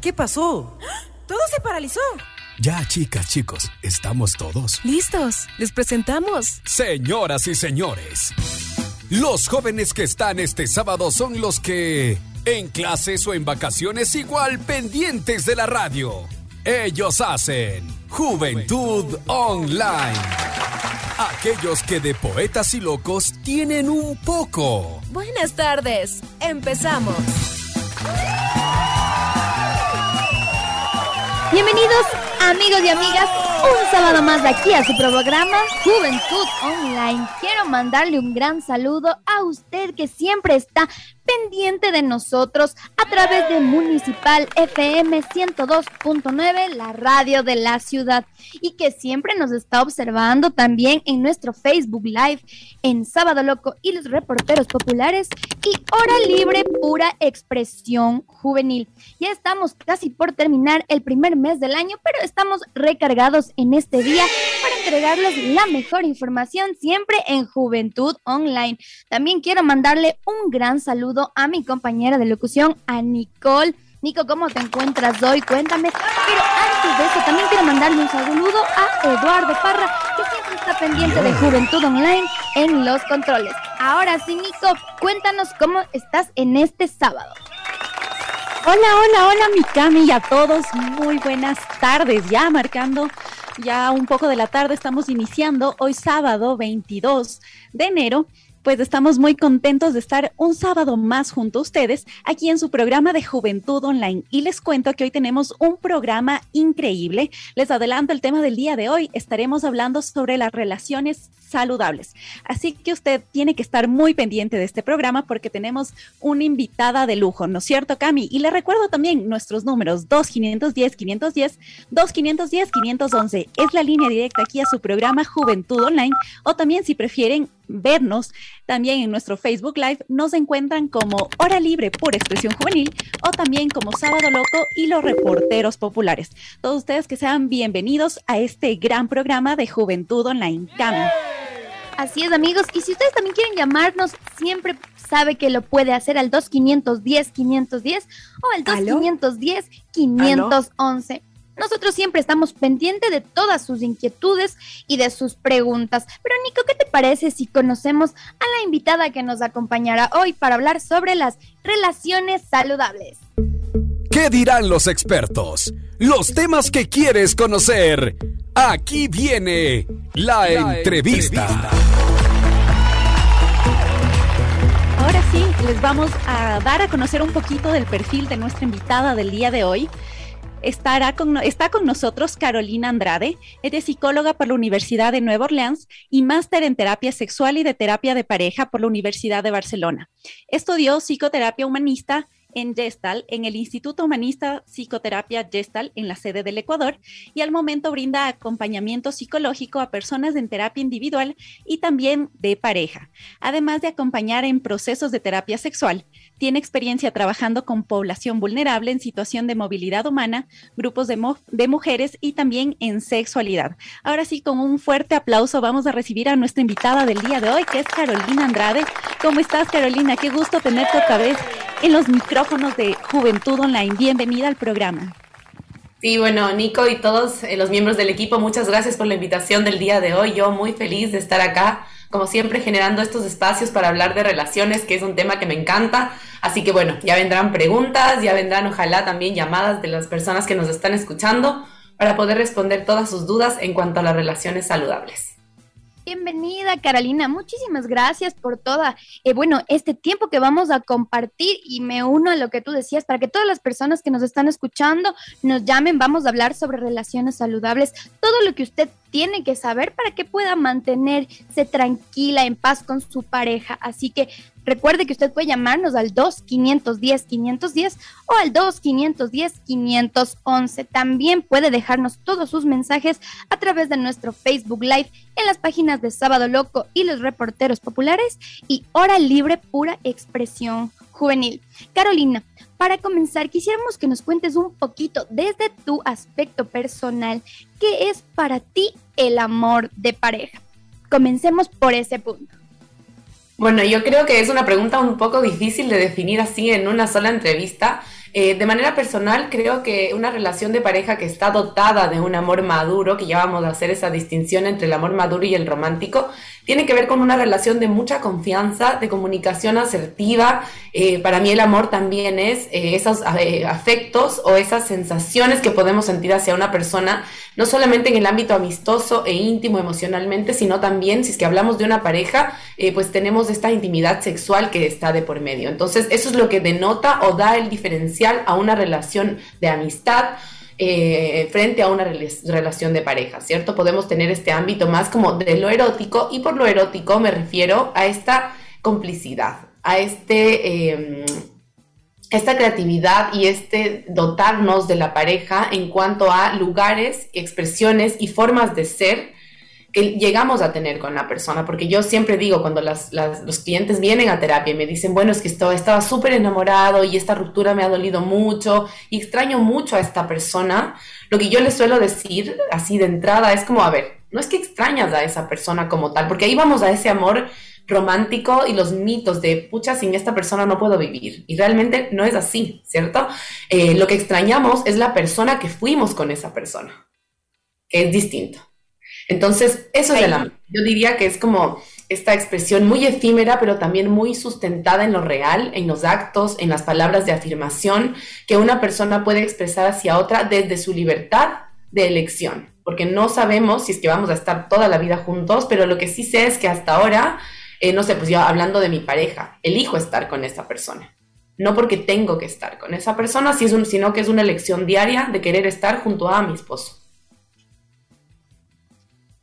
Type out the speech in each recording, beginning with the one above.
¿Qué pasó? Todo se paralizó. Ya, chicas, chicos, ¿estamos todos? Listos, les presentamos. Señoras y señores, los jóvenes que están este sábado son los que, en clases o en vacaciones, igual pendientes de la radio. Ellos hacen Juventud Online. Aquellos que de poetas y locos tienen un poco. Buenas tardes, empezamos. Bienvenidos amigos y amigas, un sábado más de aquí a su programa Juventud Online. Quiero mandarle un gran saludo a usted que siempre está pendiente de nosotros a través de Municipal FM 102.9, la radio de la ciudad, y que siempre nos está observando también en nuestro Facebook Live en Sábado Loco y los reporteros populares y Hora Libre Pura Expresión Juvenil. Ya estamos casi por terminar el primer mes del año, pero estamos recargados en este día para entregarles la mejor información siempre en Juventud Online. También quiero mandarle un gran saludo a mi compañera de locución, a Nicole. Nico, ¿cómo te encuentras hoy? Cuéntame. Pero antes de eso, también quiero mandarle un saludo a Eduardo Parra, que siempre está pendiente de Juventud Online en los controles. Ahora sí, Nico, cuéntanos cómo estás en este sábado. Hola, hola, hola, mi Cami y a todos. Muy buenas tardes. Ya marcando ya un poco de la tarde, estamos iniciando hoy sábado 22 de enero pues estamos muy contentos de estar un sábado más junto a ustedes aquí en su programa de Juventud Online. Y les cuento que hoy tenemos un programa increíble. Les adelanto el tema del día de hoy. Estaremos hablando sobre las relaciones saludables. Así que usted tiene que estar muy pendiente de este programa porque tenemos una invitada de lujo, ¿no es cierto, Cami? Y le recuerdo también nuestros números 2510-510, 2510-511. Es la línea directa aquí a su programa Juventud Online o también si prefieren vernos también en nuestro Facebook Live, nos encuentran como Hora Libre por Expresión Juvenil o también como Sábado Loco y los reporteros populares. Todos ustedes que sean bienvenidos a este gran programa de Juventud Online. Cami. Así es, amigos. Y si ustedes también quieren llamarnos, siempre sabe que lo puede hacer al 2510 510 o al 2510 511. Nosotros siempre estamos pendientes de todas sus inquietudes y de sus preguntas. Pero Nico, ¿qué te parece si conocemos a la invitada que nos acompañará hoy para hablar sobre las relaciones saludables? ¿Qué dirán los expertos? Los temas que quieres conocer. Aquí viene la, entrevista. Ahora sí, les vamos a dar a conocer un poquito del perfil de nuestra invitada del día de hoy estará con, está con nosotros Carolina Andrade. es psicóloga por la Universidad de Nueva Orleans y máster en terapia sexual y de terapia de pareja por la Universidad de Barcelona. Estudió psicoterapia humanista en Gestal, en el Instituto Humanista Psicoterapia Gestal, en la sede del Ecuador, y al momento brinda acompañamiento psicológico a personas en terapia individual y también de pareja, además de acompañar en procesos de terapia sexual. Tiene experiencia trabajando con población vulnerable en situación de movilidad humana, grupos de, mujeres y también en sexualidad. Ahora sí, con un fuerte aplauso vamos a recibir a nuestra invitada del día de hoy, que es Carolina Andrade. ¿Cómo estás, Carolina? Qué gusto tenerte otra vez en los micrófonos de Juventud Online. Bienvenida al programa. Sí, bueno, Nico y todos eh, los miembros del equipo, muchas gracias por la invitación del día de hoy. Yo muy feliz de estar acá como siempre generando estos espacios para hablar de relaciones, que es un tema que me encanta. Así que bueno, ya vendrán preguntas, ya vendrán ojalá también llamadas de las personas que nos están escuchando para poder responder todas sus dudas en cuanto a las relaciones saludables. Bienvenida Carolina, muchísimas gracias por toda, eh, bueno, este tiempo que vamos a compartir y me uno a lo que tú decías para que todas las personas que nos están escuchando nos llamen, vamos a hablar sobre relaciones saludables, todo lo que usted tiene que saber para que pueda mantenerse tranquila, en paz con su pareja. Así que recuerde que usted puede llamarnos al 2-510-510 o al 2-510-511. También puede dejarnos todos sus mensajes a través de nuestro Facebook Live en las páginas de Sábado Loco y los reporteros populares y Hora Libre Pura Expresión Juvenil. Carolina, para comenzar, quisiéramos que nos cuentes un poquito desde tu aspecto personal, ¿qué es para ti el amor de pareja? Comencemos por ese punto. Bueno, yo creo que es una pregunta un poco difícil de definir así en una sola entrevista. Eh, de manera personal, creo que una relación de pareja que está dotada de un amor maduro, que ya vamos a hacer esa distinción entre el amor maduro y el romántico, tiene que ver con una relación de mucha confianza, de comunicación asertiva. Eh, para mí el amor también es eh, esos afectos o esas sensaciones que podemos sentir hacia una persona, no solamente en el ámbito amistoso e íntimo emocionalmente, sino también, si es que hablamos de una pareja, pues tenemos esta intimidad sexual que está de por medio. Entonces, eso es lo que denota o da el diferencial a una relación de amistad eh, frente a una relación de pareja, ¿cierto? Podemos tener este ámbito más como de lo erótico y por lo erótico me refiero a esta complicidad, a este... Em, esta creatividad y este dotarnos de la pareja en cuanto a lugares, expresiones y formas de ser que llegamos a tener con la persona, porque yo siempre digo cuando los clientes vienen a terapia y me dicen, bueno, es que esto, estaba súper enamorado y esta ruptura me ha dolido mucho y extraño mucho a esta persona, lo que yo les suelo decir así de entrada es como, a ver, no es que extrañas a esa persona como tal, porque ahí vamos a ese amor romántico y los mitos de, pucha, sin esta persona no puedo vivir. Y realmente no es así, ¿cierto? Eh, lo que extrañamos es la persona que fuimos con esa persona, que es distinto. Entonces, eso es el amor. Yo diría que es como esta expresión muy efímera, pero también muy sustentada en lo real, en los actos, en las palabras de afirmación que una persona puede expresar hacia otra desde su libertad de elección, porque no sabemos si es que vamos a estar toda la vida juntos, pero lo que sí sé es que hasta ahora, eh, no sé, pues yo hablando de mi pareja, elijo estar con esa persona. No porque tengo que estar con esa persona, sino que es una elección diaria de querer estar junto a mi esposo.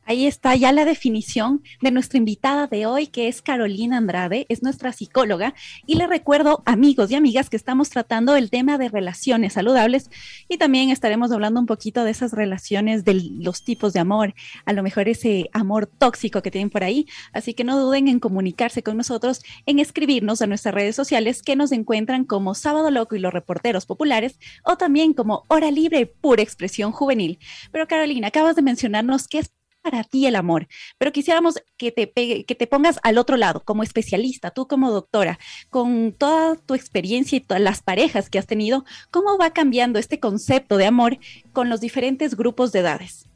Ahí está ya la definición de nuestra invitada de hoy, que es Carolina Andrade, es nuestra psicóloga. Y le recuerdo, amigos y amigas, que estamos tratando el tema de relaciones saludables y también estaremos hablando un poquito de esas relaciones, de los tipos de amor, a lo mejor ese amor tóxico que tienen por ahí. Así que no duden en comunicarse con nosotros, en escribirnos a nuestras redes sociales que nos encuentran como Sábado Loco y los Reporteros Populares o también como Hora Libre Pura Expresión Juvenil. Pero Carolina, acabas de mencionarnos que es para ti el amor, pero quisiéramos que te, que te pongas al otro lado, como especialista, tú como doctora, con toda tu experiencia y todas las parejas que has tenido, ¿cómo va cambiando este concepto de amor con los diferentes grupos de edades?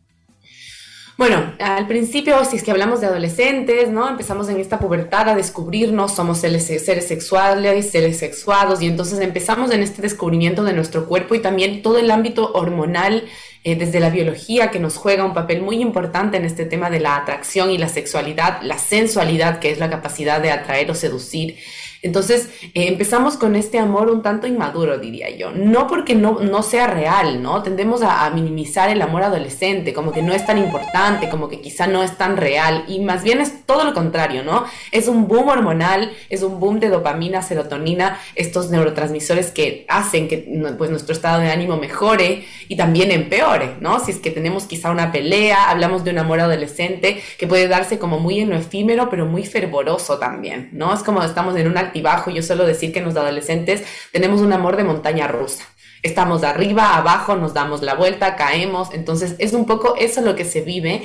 Bueno, al principio, si es que hablamos de adolescentes, ¿no? Empezamos en esta pubertad a descubrirnos, somos seres, seres sexuales, seres sexuados, y entonces empezamos en este descubrimiento de nuestro cuerpo y también todo el ámbito hormonal eh, desde la biología que nos juega un papel muy importante en este tema de la atracción y la sexualidad, la sensualidad, que es la capacidad de atraer o seducir. Entonces eh, empezamos con este amor un tanto inmaduro, diría yo. No porque no, no sea real, ¿no? Tendemos a, minimizar el amor adolescente, como que no es tan importante, como que quizá no es tan real. Y más bien es todo lo contrario, ¿no? Es un boom hormonal, es un boom de dopamina, serotonina, estos neurotransmisores que hacen que pues, nuestro estado de ánimo mejore y también empeore, ¿no? Si es que tenemos quizá una pelea, hablamos de un amor adolescente que puede darse como muy en lo efímero, pero muy fervoroso también, ¿no? Es como estamos en una bajo, Yo suelo decir que en los adolescentes tenemos un amor de montaña rusa. Estamos arriba, abajo, nos damos la vuelta, caemos. Entonces es un poco eso lo que se vive.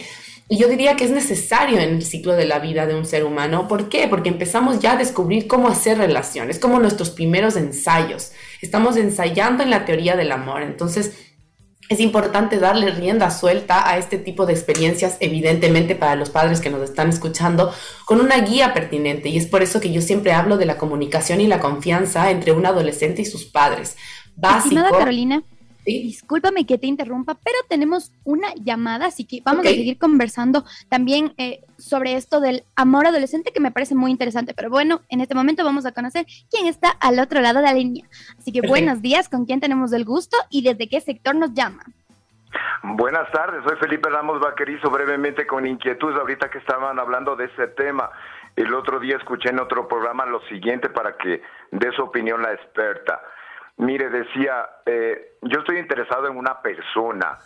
Y yo diría que es necesario en el ciclo de la vida de un ser humano. ¿Por qué? Porque empezamos ya a descubrir cómo hacer relaciones, como nuestros primeros ensayos. Estamos ensayando en la teoría del amor. Entonces, es importante darle rienda suelta a este tipo de experiencias, evidentemente para los padres que nos están escuchando, con una guía pertinente. Y es por eso que yo siempre hablo de la comunicación y la confianza entre un adolescente y sus padres. Básico. Carolina. Discúlpame que te interrumpa, pero tenemos una llamada, así que vamos a seguir conversando también eh, sobre esto del amor adolescente que me parece muy interesante. Pero bueno, en este momento vamos a conocer quién está al otro lado de la línea. Así que buenos días, ¿con quién tenemos el gusto y desde qué sector nos llama? Buenas tardes, soy Felipe Ramos Vaquerizo, brevemente con inquietud ahorita que estaban hablando de ese tema. El otro día escuché en otro programa lo siguiente para que dé su opinión la experta. Mire, decía, eh, yo estoy interesado en una persona.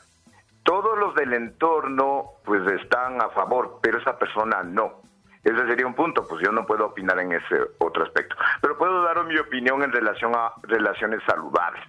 Todos los del entorno pues están a favor, pero esa persona no. Ese sería un punto, pues yo no puedo opinar en ese otro aspecto. Pero puedo dar mi opinión en relación a relaciones saludables.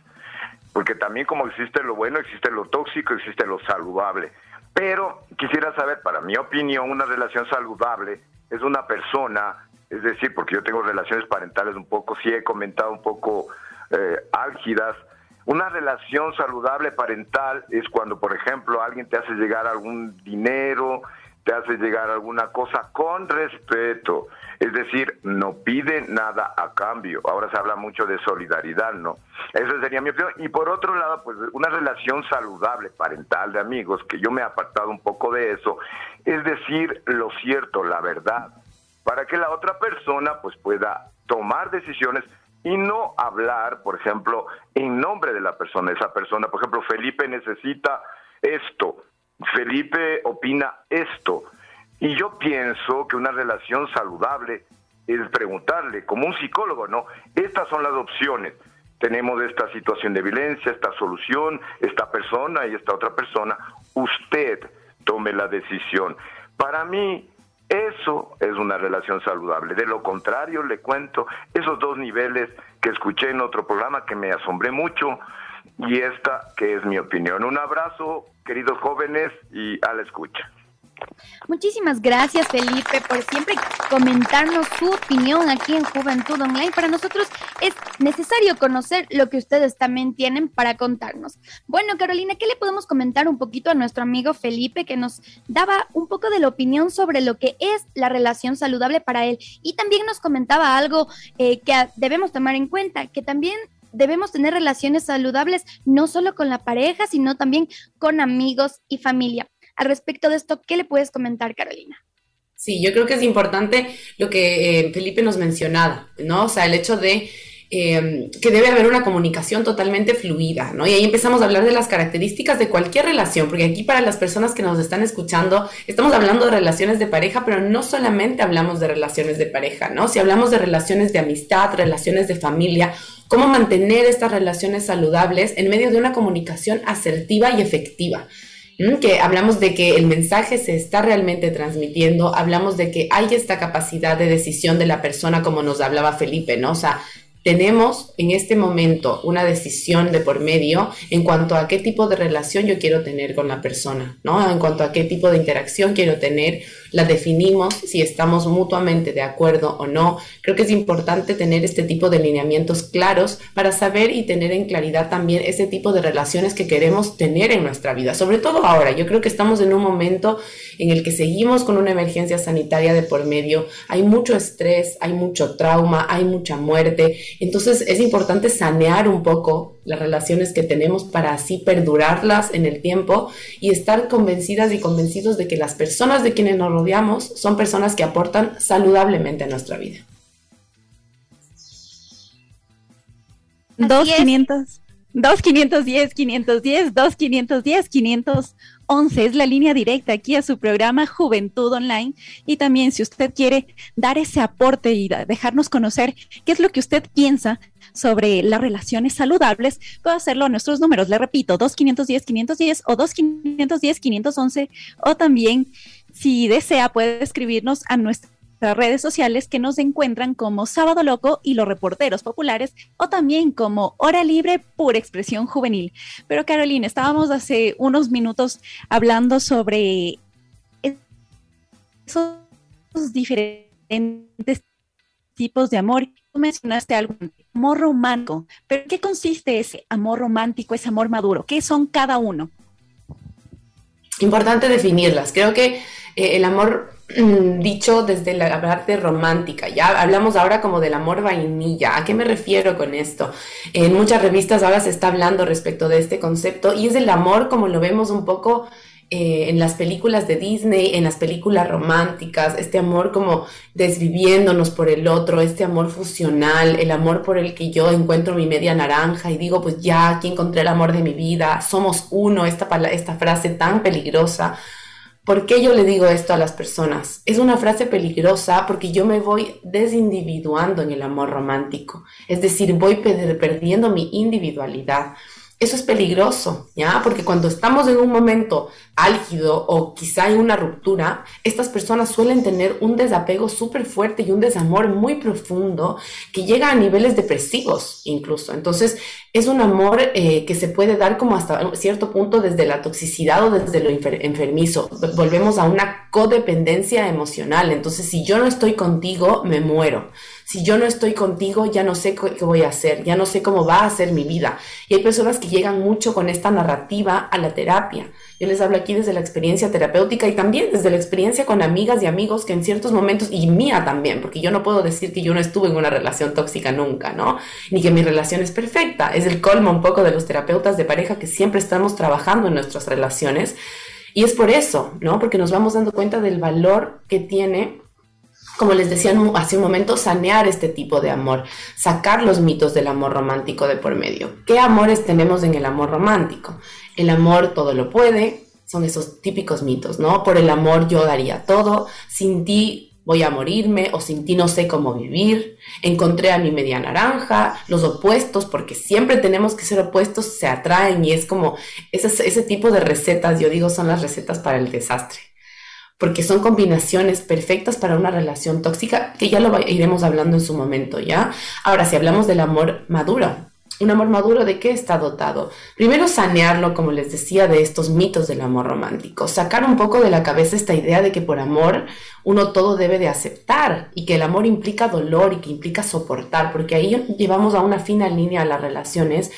Porque también como existe lo bueno, existe lo tóxico, existe lo saludable. Pero quisiera saber, para mi opinión, una relación saludable es una persona, es decir, porque yo tengo relaciones parentales un poco, sí he comentado un poco eh, álgidas. Una relación saludable parental es cuando, por ejemplo, alguien te hace llegar algún dinero, te hace llegar alguna cosa con respeto. Es decir, no pide nada a cambio. Ahora se habla mucho de solidaridad, ¿no? Esa sería mi opinión. Y por otro lado, pues una relación saludable, parental, de amigos, que yo me he apartado un poco de eso, es decir, lo cierto, la verdad, para que la otra persona pues pueda tomar decisiones y no hablar, por ejemplo, en nombre de la persona. Esa persona, por ejemplo, Felipe necesita esto, Felipe opina esto. Y yo pienso que una relación saludable es preguntarle, como un psicólogo, ¿no? Estas son las opciones. Tenemos esta situación de violencia, esta solución, esta persona y esta otra persona. Usted tome la decisión. Para mí, eso es una relación saludable. De lo contrario, le cuento esos dos niveles que escuché en otro programa que me asombré mucho y esta que es mi opinión. Un abrazo, queridos jóvenes, y a la escucha. Muchísimas gracias, Felipe, por siempre comentarnos su opinión aquí en Juventud Online. Para nosotros es necesario conocer lo que ustedes también tienen para contarnos. Bueno, Carolina, ¿qué le podemos comentar un poquito a nuestro amigo Felipe que nos daba un poco de la opinión sobre lo que es la relación saludable para él? Y también nos comentaba algo eh, que debemos tomar en cuenta, que también debemos tener relaciones saludables no solo con la pareja, sino también con amigos y familia. Al respecto de esto, ¿qué le puedes comentar, Carolina? Sí, yo creo que es importante lo que eh, Felipe nos mencionaba, ¿no? O sea, el hecho de em, que debe haber una comunicación totalmente fluida, ¿no? Y ahí empezamos a hablar de las características de cualquier relación, porque aquí para las personas que nos están escuchando, estamos hablando de relaciones de pareja, pero no solamente hablamos de relaciones de pareja, ¿no? Si hablamos de relaciones de amistad, relaciones de familia, cómo mantener estas relaciones saludables en medio de una comunicación asertiva y efectiva que hablamos de que el mensaje se está realmente transmitiendo, hablamos de que hay esta capacidad de decisión de la persona como nos hablaba Felipe, ¿no? O sea, tenemos en este momento una decisión de por medio en cuanto a qué tipo de relación yo quiero tener con la persona, ¿no? En cuanto a qué tipo de interacción quiero tener, la definimos si estamos mutuamente de acuerdo o no. Creo que es importante tener este tipo de lineamientos claros para saber y tener en claridad también ese tipo de relaciones que queremos tener en nuestra vida, sobre todo ahora. Yo creo que estamos en un momento en el que seguimos con una emergencia sanitaria de por medio, hay mucho estrés, hay mucho trauma, hay mucha muerte entonces es importante sanear un poco las relaciones que tenemos para así perdurarlas en el tiempo y estar convencidas y convencidos de que las personas de quienes nos rodeamos son personas que aportan saludablemente a nuestra vida. Dos quinientos. 2510 510 2510 511 es la línea directa aquí a su programa Juventud Online y también si usted quiere dar ese aporte y dejarnos conocer qué es lo que usted piensa sobre las relaciones saludables, puede hacerlo a nuestros números, le repito, 2510 510 o 2510 511 o también si desea puede escribirnos a nuestra redes sociales que nos encuentran como Sábado Loco y los reporteros populares o también como Hora Libre Pura Expresión Juvenil. Pero Carolina, estábamos hace unos minutos hablando sobre esos diferentes tipos de amor. Tú mencionaste algo, amor romántico, pero ¿qué consiste ese amor romántico, ese amor maduro? ¿Qué son cada uno? Importante definirlas. Creo que eh, el amor Mm, dicho desde la parte romántica. Ya hablamos ahora como del amor vainilla. ¿A qué me refiero con esto? En muchas revistas ahora se está hablando respecto de este concepto y es el amor como lo vemos un poco eh, en las películas de Disney, en las películas románticas, este amor como desviviéndonos por el otro, este amor fusional, el amor por el que yo encuentro mi media naranja y digo, pues ya, aquí encontré el amor de mi vida, somos uno, esta, esta frase tan peligrosa ¿Por qué yo le digo esto a las personas? Es una frase peligrosa porque yo me voy desindividuando en el amor romántico, es decir, voy perdiendo mi individualidad. Eso es peligroso, ¿ya? Porque cuando estamos en un momento álgido o quizá en una ruptura, estas personas suelen tener un desapego súper fuerte y un desamor muy profundo que llega a niveles depresivos incluso. Entonces, es un amor eh, que se puede dar como hasta cierto punto desde la toxicidad o desde lo enfermizo. Volvemos a una codependencia emocional. Entonces, si yo no estoy contigo, me muero. Si yo no estoy contigo, ya no sé qué voy a hacer, ya no sé cómo va a ser mi vida. Y hay personas que llegan mucho con esta narrativa a la terapia. Yo les hablo aquí desde la experiencia terapéutica y también desde la experiencia con amigas y amigos que en ciertos momentos, y mía también, porque yo no puedo decir que yo no estuve en una relación tóxica nunca, ¿no? Ni que mi relación es perfecta. Es el colmo un poco de los terapeutas de pareja que siempre estamos trabajando en nuestras relaciones. Y es por eso, ¿no? Porque nos vamos dando cuenta del valor que tiene como les decía hace un momento, sanear este tipo de amor, sacar los mitos del amor romántico de por medio. ¿Qué amores tenemos en el amor romántico? El amor todo lo puede, son esos típicos mitos, ¿no? Por el amor yo daría todo, sin ti voy a morirme o sin ti no sé cómo vivir, encontré a mi media naranja, los opuestos, porque siempre tenemos que ser opuestos, se atraen y es como ese, ese tipo de recetas, yo digo, son las recetas para el desastre porque son combinaciones perfectas para una relación tóxica, que ya lo iremos hablando en su momento, ¿ya? Ahora, si hablamos del amor maduro, un amor maduro de qué está dotado? Primero sanearlo, como les decía, de estos mitos del amor romántico, sacar un poco de la cabeza esta idea de que por amor uno todo debe de aceptar y que el amor implica dolor y que implica soportar, porque ahí llevamos a una fina línea a las relaciones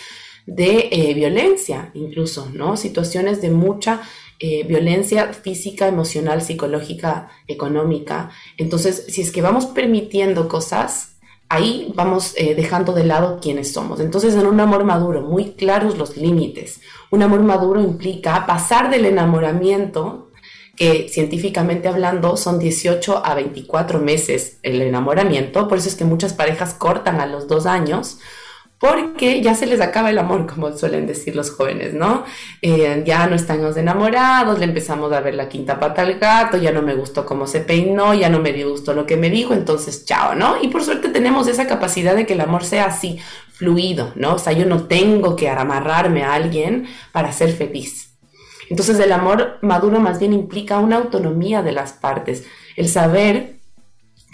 de eh, violencia, incluso, ¿no? Situaciones de mucha eh, violencia física, emocional, psicológica, económica. Entonces, si es que vamos permitiendo cosas, ahí vamos eh, dejando de lado quiénes somos. Entonces, en un amor maduro, muy claros los límites. Un amor maduro implica pasar del enamoramiento, que científicamente hablando son 18 a 24 meses el enamoramiento, por eso es que muchas parejas cortan a los dos años, porque ya se les acaba el amor, como suelen decir los jóvenes, ¿no? Eh, ya no estamos enamorados, le empezamos a ver la quinta pata al gato, ya no me gustó cómo se peinó, ya no me gustó lo que me dijo, entonces chao, ¿no? Y por suerte tenemos esa capacidad de que el amor sea así, fluido, ¿no? O sea, yo no tengo que amarrarme a alguien para ser feliz. Entonces el amor maduro más bien implica una autonomía de las partes, el saber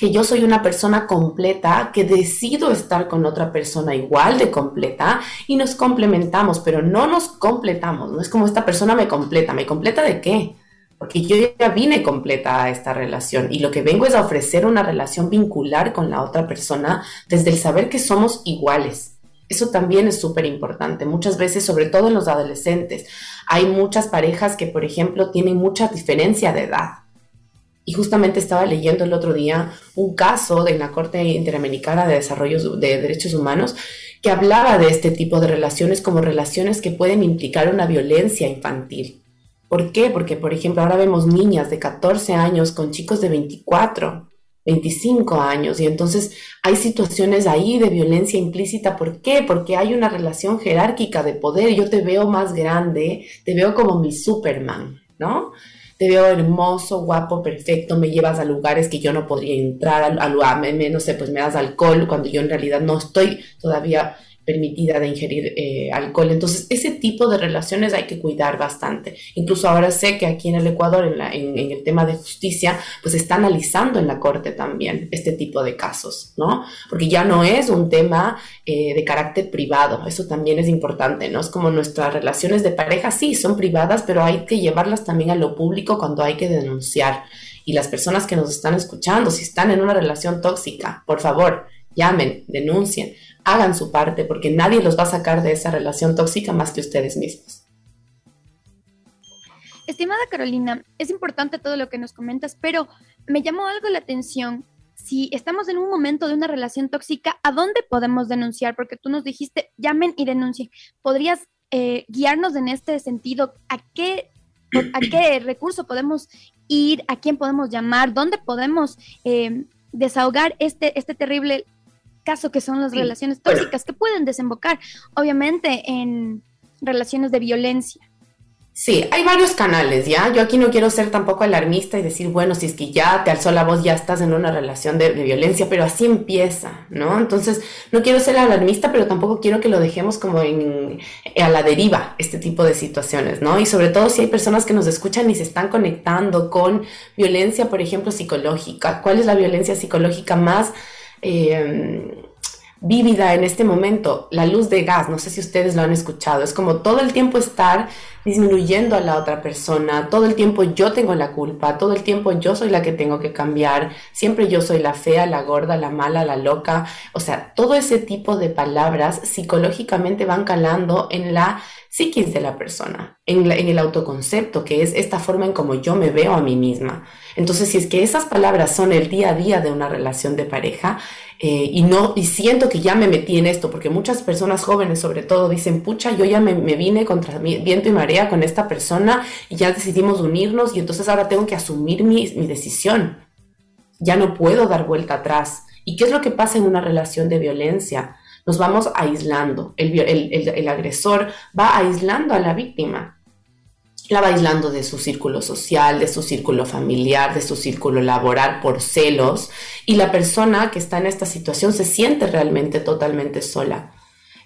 que yo soy una persona completa, que decido estar con otra persona igual de completa y nos complementamos, pero no nos completamos, no es como esta persona me completa, ¿me completa de qué? Porque yo ya vine completa a esta relación y lo que vengo es a ofrecer una relación vincular con la otra persona desde el saber que somos iguales. Eso también es súper importante. Muchas veces, sobre todo en los adolescentes, hay muchas parejas que, por ejemplo, tienen mucha diferencia de edad. Y justamente estaba leyendo el otro día un caso de la Corte Interamericana de Desarrollo de Derechos Humanos que hablaba de este tipo de relaciones como relaciones que pueden implicar una violencia infantil. ¿Por qué? Porque, por ejemplo, ahora vemos niñas de 14 años con chicos de 24, 25 años y entonces hay situaciones ahí de violencia implícita. ¿Por qué? Porque hay una relación jerárquica de poder. Yo te veo más grande, te veo como mi Superman, ¿no? Te veo hermoso, guapo, perfecto, me llevas a lugares que yo no podría entrar, a, a, no sé, pues me das alcohol cuando yo en realidad no estoy todavía permitida de ingerir eh, alcohol. Entonces, ese tipo de relaciones hay que cuidar bastante. Incluso ahora sé que aquí en el Ecuador, en, el tema de justicia, pues está analizando en la Corte también este tipo de casos, ¿no? Porque ya no es un tema eh, de carácter privado, eso también es importante, ¿no? Es como nuestras relaciones de pareja, sí, son privadas, pero hay que llevarlas también a lo público cuando hay que denunciar. Y las personas que nos están escuchando, si están en una relación tóxica, por favor, llamen, denuncien hagan su parte, porque nadie los va a sacar de esa relación tóxica más que ustedes mismos. Estimada Carolina, es importante todo lo que nos comentas, pero me llamó algo la atención. Si estamos en un momento de una relación tóxica, ¿a dónde podemos denunciar? Porque tú nos dijiste, llamen y denuncien. ¿Podrías eh, guiarnos en este sentido? ¿A qué, ¿A qué recurso podemos ir? ¿A quién podemos llamar? ¿Dónde podemos eh, desahogar este, este terrible caso que son las relaciones tóxicas que pueden desembocar, obviamente, en relaciones de violencia. Sí, hay varios canales, ¿ya? Yo aquí no quiero ser tampoco alarmista y decir, bueno, si es que ya te alzó la voz, ya estás en una relación de, violencia, pero así empieza, ¿no? Entonces, no quiero ser alarmista, pero tampoco quiero que lo dejemos como en, a la deriva, este tipo de situaciones, ¿no? Y sobre todo si hay personas que nos escuchan y se están conectando con violencia, por ejemplo, psicológica. ¿Cuál es la violencia psicológica más eh, vívida en este momento, la luz de gas, no sé si ustedes lo han escuchado, es como todo el tiempo estar disminuyendo a la otra persona, todo el tiempo yo tengo la culpa, todo el tiempo yo soy la que tengo que cambiar, siempre yo soy la fea, la gorda, la mala, la loca, o sea, todo ese tipo de palabras psicológicamente van calando en la psiquis de la persona, en, el autoconcepto, que es esta forma en como yo me veo a mí misma. Entonces, si es que esas palabras son el día a día de una relación de pareja, eh, y no y siento que ya me metí en esto porque muchas personas jóvenes sobre todo dicen pucha yo ya me, vine contra viento y marea con esta persona y ya decidimos unirnos y entonces ahora tengo que asumir mi, mi decisión. Ya no puedo dar vuelta atrás y qué es lo que pasa en una relación de violencia nos vamos aislando. El, el, el agresor va aislando a la víctima la va de su círculo social, de su círculo familiar, de su círculo laboral por celos y la persona que está en esta situación se siente realmente totalmente sola.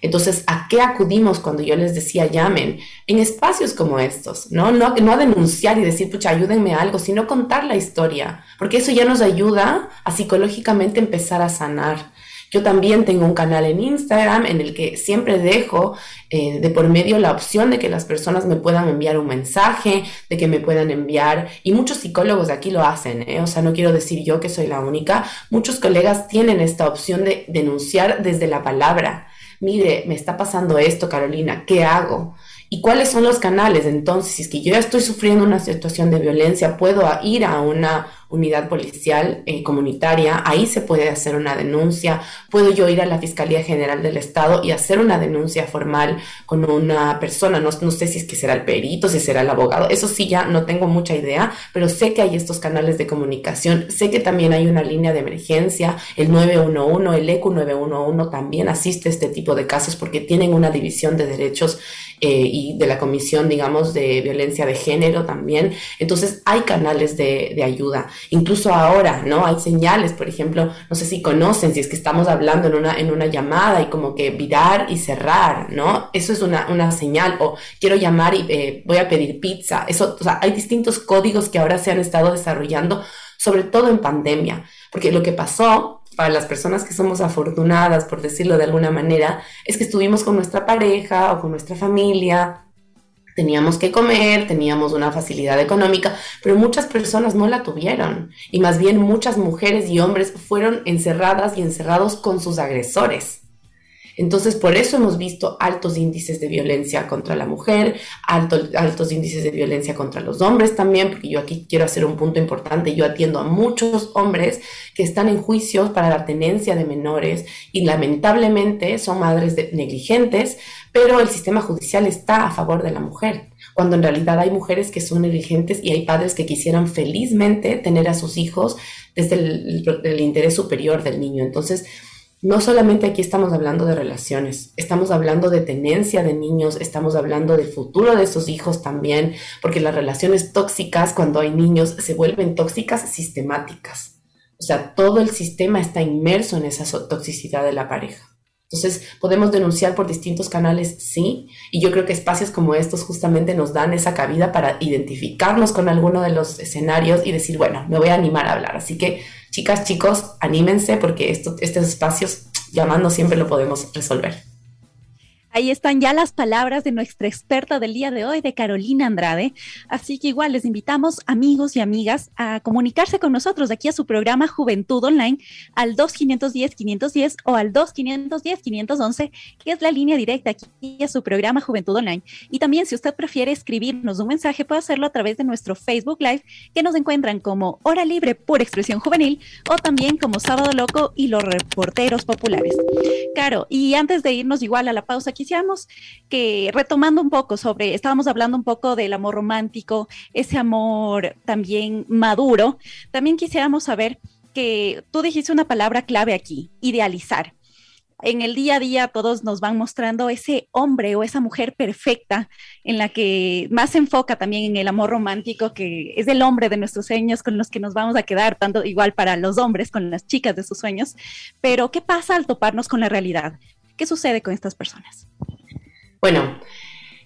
Entonces, ¿a qué acudimos cuando yo les decía llamen? En espacios como estos, ¿no? No, no a denunciar y decir, pucha, ayúdenme a algo, sino contar la historia, porque eso ya nos ayuda a psicológicamente empezar a sanar. Yo también tengo un canal en Instagram en el que siempre dejo eh, de por medio la opción de que las personas me puedan enviar un mensaje, de que me puedan enviar, y muchos psicólogos aquí lo hacen, ¿eh? o sea, no quiero decir yo que soy la única, muchos colegas tienen esta opción de denunciar desde la palabra. Mire, me está pasando esto, Carolina, ¿qué hago? ¿Y cuáles son los canales? Entonces, si es que yo ya estoy sufriendo una situación de violencia, puedo ir a una unidad policial eh, comunitaria, ahí se puede hacer una denuncia, puedo yo ir a la Fiscalía General del Estado y hacer una denuncia formal con una persona, no, no sé si es que será el perito, si será el abogado, eso sí ya no tengo mucha idea, pero sé que hay estos canales de comunicación, sé que también hay una línea de emergencia, el 911, el ECU 911 también asiste a este tipo de casos porque tienen una división de derechos eh, y de la Comisión, digamos, de Violencia de Género también. Entonces hay canales de, de ayuda. Incluso ahora, ¿no? Hay señales, por ejemplo, no sé si conocen, si es que estamos hablando en una, en una llamada y como que virar y cerrar, ¿no? Eso es una, una señal. O quiero llamar y eh, voy a pedir pizza. Eso, o sea, hay distintos códigos que ahora se han estado desarrollando, sobre todo en pandemia. Porque lo que pasó para las personas que somos afortunadas, por decirlo de alguna manera, es que estuvimos con nuestra pareja o con nuestra familia, teníamos que comer, teníamos una facilidad económica, pero muchas personas no la tuvieron y más bien muchas mujeres y hombres fueron encerradas y encerrados con sus agresores. Entonces, por eso hemos visto altos índices de violencia contra la mujer, altos índices de violencia contra los hombres también, porque yo aquí quiero hacer un punto importante. Yo atiendo a muchos hombres que están en juicios para la tenencia de menores y lamentablemente son madres negligentes, pero el sistema judicial está a favor de la mujer cuando en realidad hay mujeres que son negligentes y hay padres que quisieran felizmente tener a sus hijos desde el, el interés superior del niño. Entonces, no solamente aquí estamos hablando de relaciones, estamos hablando de tenencia de niños, estamos hablando del futuro de esos hijos también, porque las relaciones tóxicas cuando hay niños se vuelven tóxicas sistemáticas. O sea, todo el sistema está inmerso en esa toxicidad de la pareja. Entonces, podemos denunciar por distintos canales, sí, y yo creo que espacios como estos justamente nos dan esa cabida para identificarnos con alguno de los escenarios y decir, bueno, me voy a animar a hablar. Así que chicas, chicos, anímense porque estos espacios llamando siempre lo podemos resolver. Ahí están ya las palabras de nuestra experta del día de hoy, de Carolina Andrade. Así que igual les invitamos, amigos y amigas, a comunicarse con nosotros aquí a su programa Juventud Online al 2510-510 o al 2510-511, que es la línea directa aquí a su programa Juventud Online. Y también, si usted prefiere escribirnos un mensaje, puede hacerlo a través de nuestro Facebook Live, que nos encuentran como Hora Libre por Expresión Juvenil o también como Sábado Loco y los Reporteros Populares. Claro, y antes de irnos igual a la pausa, aquí quisiéramos que retomando un poco sobre, estábamos hablando un poco del amor romántico, ese amor también maduro, también quisiéramos saber que tú dijiste una palabra clave aquí, idealizar. En el día a día todos nos van mostrando ese hombre o esa mujer perfecta en la que más se enfoca también en el amor romántico, que es el hombre de nuestros sueños con los que nos vamos a quedar, tanto igual para los hombres, con las chicas de sus sueños. Pero, ¿qué pasa al toparnos con la realidad? ¿Qué sucede con estas personas? Bueno,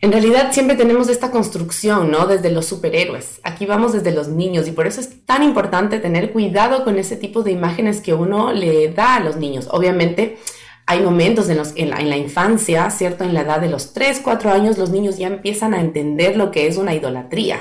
en realidad siempre tenemos esta construcción, ¿no? Desde los superhéroes. Aquí vamos desde los niños y por eso es tan importante tener cuidado con ese tipo de imágenes que uno le da a los niños. Obviamente hay momentos en la infancia, ¿cierto? En la edad de los 3, 4 años, los niños ya empiezan a entender lo que es una idolatría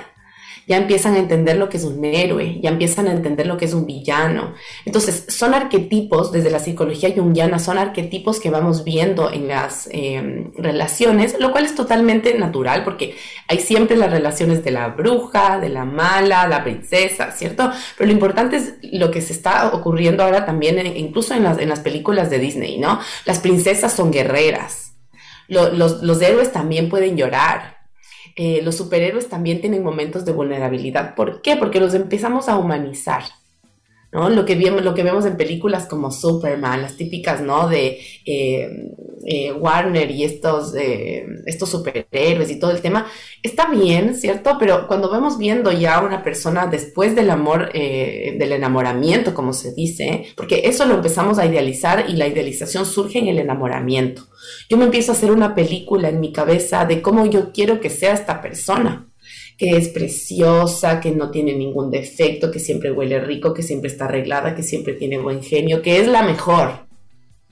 ya empiezan a entender lo que es un héroe, ya empiezan a entender lo que es un villano. Entonces, son arquetipos, desde la psicología junguiana, son arquetipos que vamos viendo en las em, relaciones, lo cual es totalmente natural porque hay siempre las relaciones de la bruja, de la mala, la princesa, ¿cierto? Pero lo importante es lo que se está ocurriendo ahora también, incluso en las, en las películas de Disney, ¿no? Las princesas son guerreras. los, los héroes también pueden llorar, eh, los superhéroes también tienen momentos de vulnerabilidad. ¿Por qué? Porque los empezamos a humanizar. ¿No? Lo que, vemos, lo que vemos en películas como Superman, las típicas, ¿no? De eh, eh, Warner y estos, estos superhéroes y todo el tema, está bien, ¿cierto? Pero cuando vamos viendo ya a una persona después del amor, del enamoramiento, como se dice, porque eso lo empezamos a idealizar y la idealización surge en el enamoramiento. Yo me empiezo a hacer una película en mi cabeza de cómo yo quiero que sea esta persona que es preciosa, que no tiene ningún defecto, que siempre huele rico, que siempre está arreglada, que siempre tiene buen genio, que es la mejor,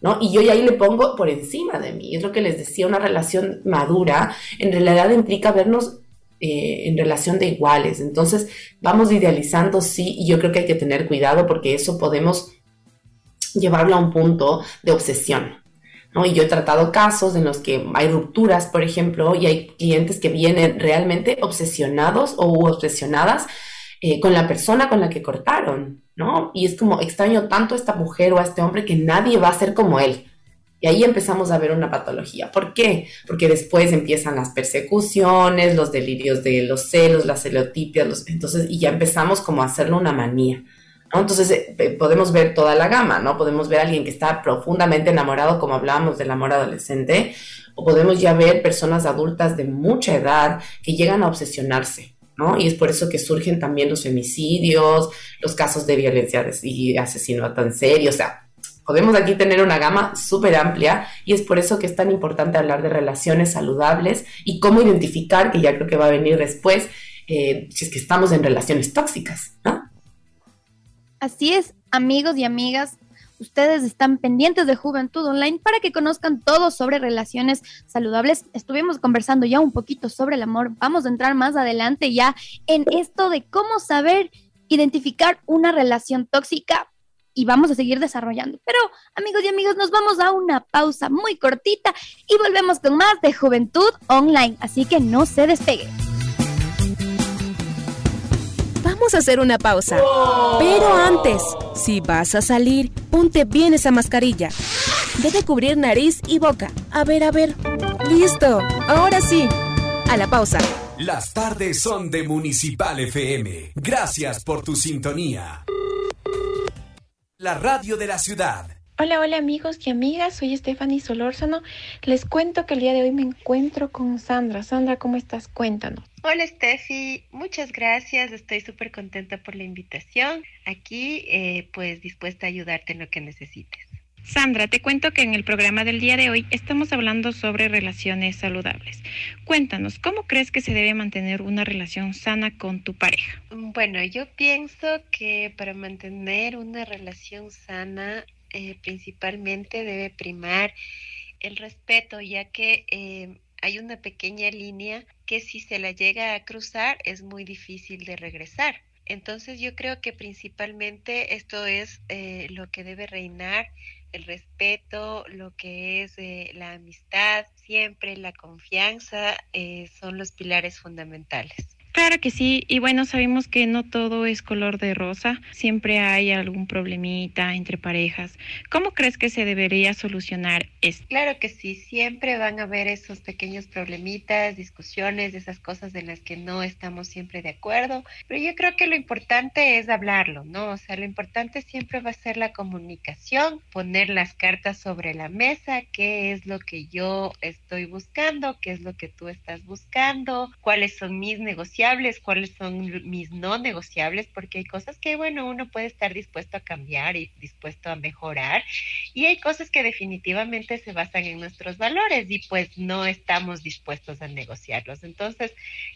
¿no? Y yo ahí le pongo por encima de mí. Es lo que les decía, una relación madura en realidad implica vernos eh, en relación de iguales. Entonces, vamos idealizando, sí, y yo creo que hay que tener cuidado porque eso podemos llevarlo a un punto de obsesión. Y yo he tratado casos en los que hay rupturas, por ejemplo, y hay clientes que vienen realmente obsesionados o obsesionadas eh, con la persona con la que cortaron, ¿no? Y es como extraño tanto a esta mujer o a este hombre que nadie va a ser como él. Y ahí empezamos a ver una patología. ¿Por qué? Porque después empiezan las persecuciones, los delirios de los celos, las celotipias, los, entonces, y ya empezamos como a hacerlo una manía. Entonces eh, podemos ver toda la gama, ¿no? Podemos ver a alguien que está profundamente enamorado, como hablábamos del amor adolescente, o podemos ya ver personas adultas de mucha edad que llegan a obsesionarse, ¿no? Y es por eso que surgen también los femicidios, los casos de violencia y asesinato en serio, o sea, podemos aquí tener una gama súper amplia y es por eso que es tan importante hablar de relaciones saludables y cómo identificar, que ya creo que va a venir después, eh, si es que estamos en relaciones tóxicas, ¿no? Así es, amigos y amigas, ustedes están pendientes de Juventud Online para que conozcan todo sobre relaciones saludables. Estuvimos conversando ya un poquito sobre el amor. Vamos a entrar más adelante ya en esto de cómo saber identificar una relación tóxica y vamos a seguir desarrollando. Pero amigos y amigas, nos vamos a una pausa muy cortita y volvemos con más de Juventud Online. Así que no se despegue. Vamos a hacer una pausa. Pero antes, si vas a salir, ponte bien esa mascarilla. Debe cubrir nariz y boca. A ver, a ver. Listo. Ahora sí. A la pausa. Las tardes son de Municipal FM. Gracias por tu sintonía. La radio de la ciudad. Hola, hola amigos y amigas, soy Stephanie Solórzano. Les cuento que el día de hoy me encuentro con Sandra. Sandra, ¿cómo estás? Cuéntanos. Hola Steffi, muchas gracias, estoy súper contenta por la invitación. Aquí eh, pues dispuesta a ayudarte en lo que necesites. Sandra, te cuento que en el programa del día de hoy estamos hablando sobre relaciones saludables. Cuéntanos, ¿cómo crees que se debe mantener una relación sana con tu pareja? Bueno, yo pienso que para mantener una relación sana eh, principalmente debe primar el respeto, ya que eh, hay una pequeña línea que si se la llega a cruzar es muy difícil de regresar. Entonces yo creo que principalmente esto es eh, lo que debe reinar, el respeto, lo que es la amistad, siempre la confianza, son los pilares fundamentales. Claro que sí, y bueno, sabemos que no todo es color de rosa, siempre hay algún problemita entre parejas. ¿Cómo crees que se debería solucionar esto? Claro que sí, siempre van a haber esos pequeños problemitas, discusiones, esas cosas en las que no estamos siempre de acuerdo, pero yo creo que lo importante es hablarlo, ¿no? O sea, lo importante siempre va a ser la comunicación, poner las cartas sobre la mesa, qué es lo que yo estoy buscando, qué es lo que tú estás buscando, cuáles son mis negociaciones negociables, cuáles son mis no negociables, porque hay cosas que, bueno, uno puede estar dispuesto a cambiar y dispuesto a mejorar, y hay cosas que definitivamente se basan en nuestros valores y pues no estamos dispuestos a negociarlos. Entonces,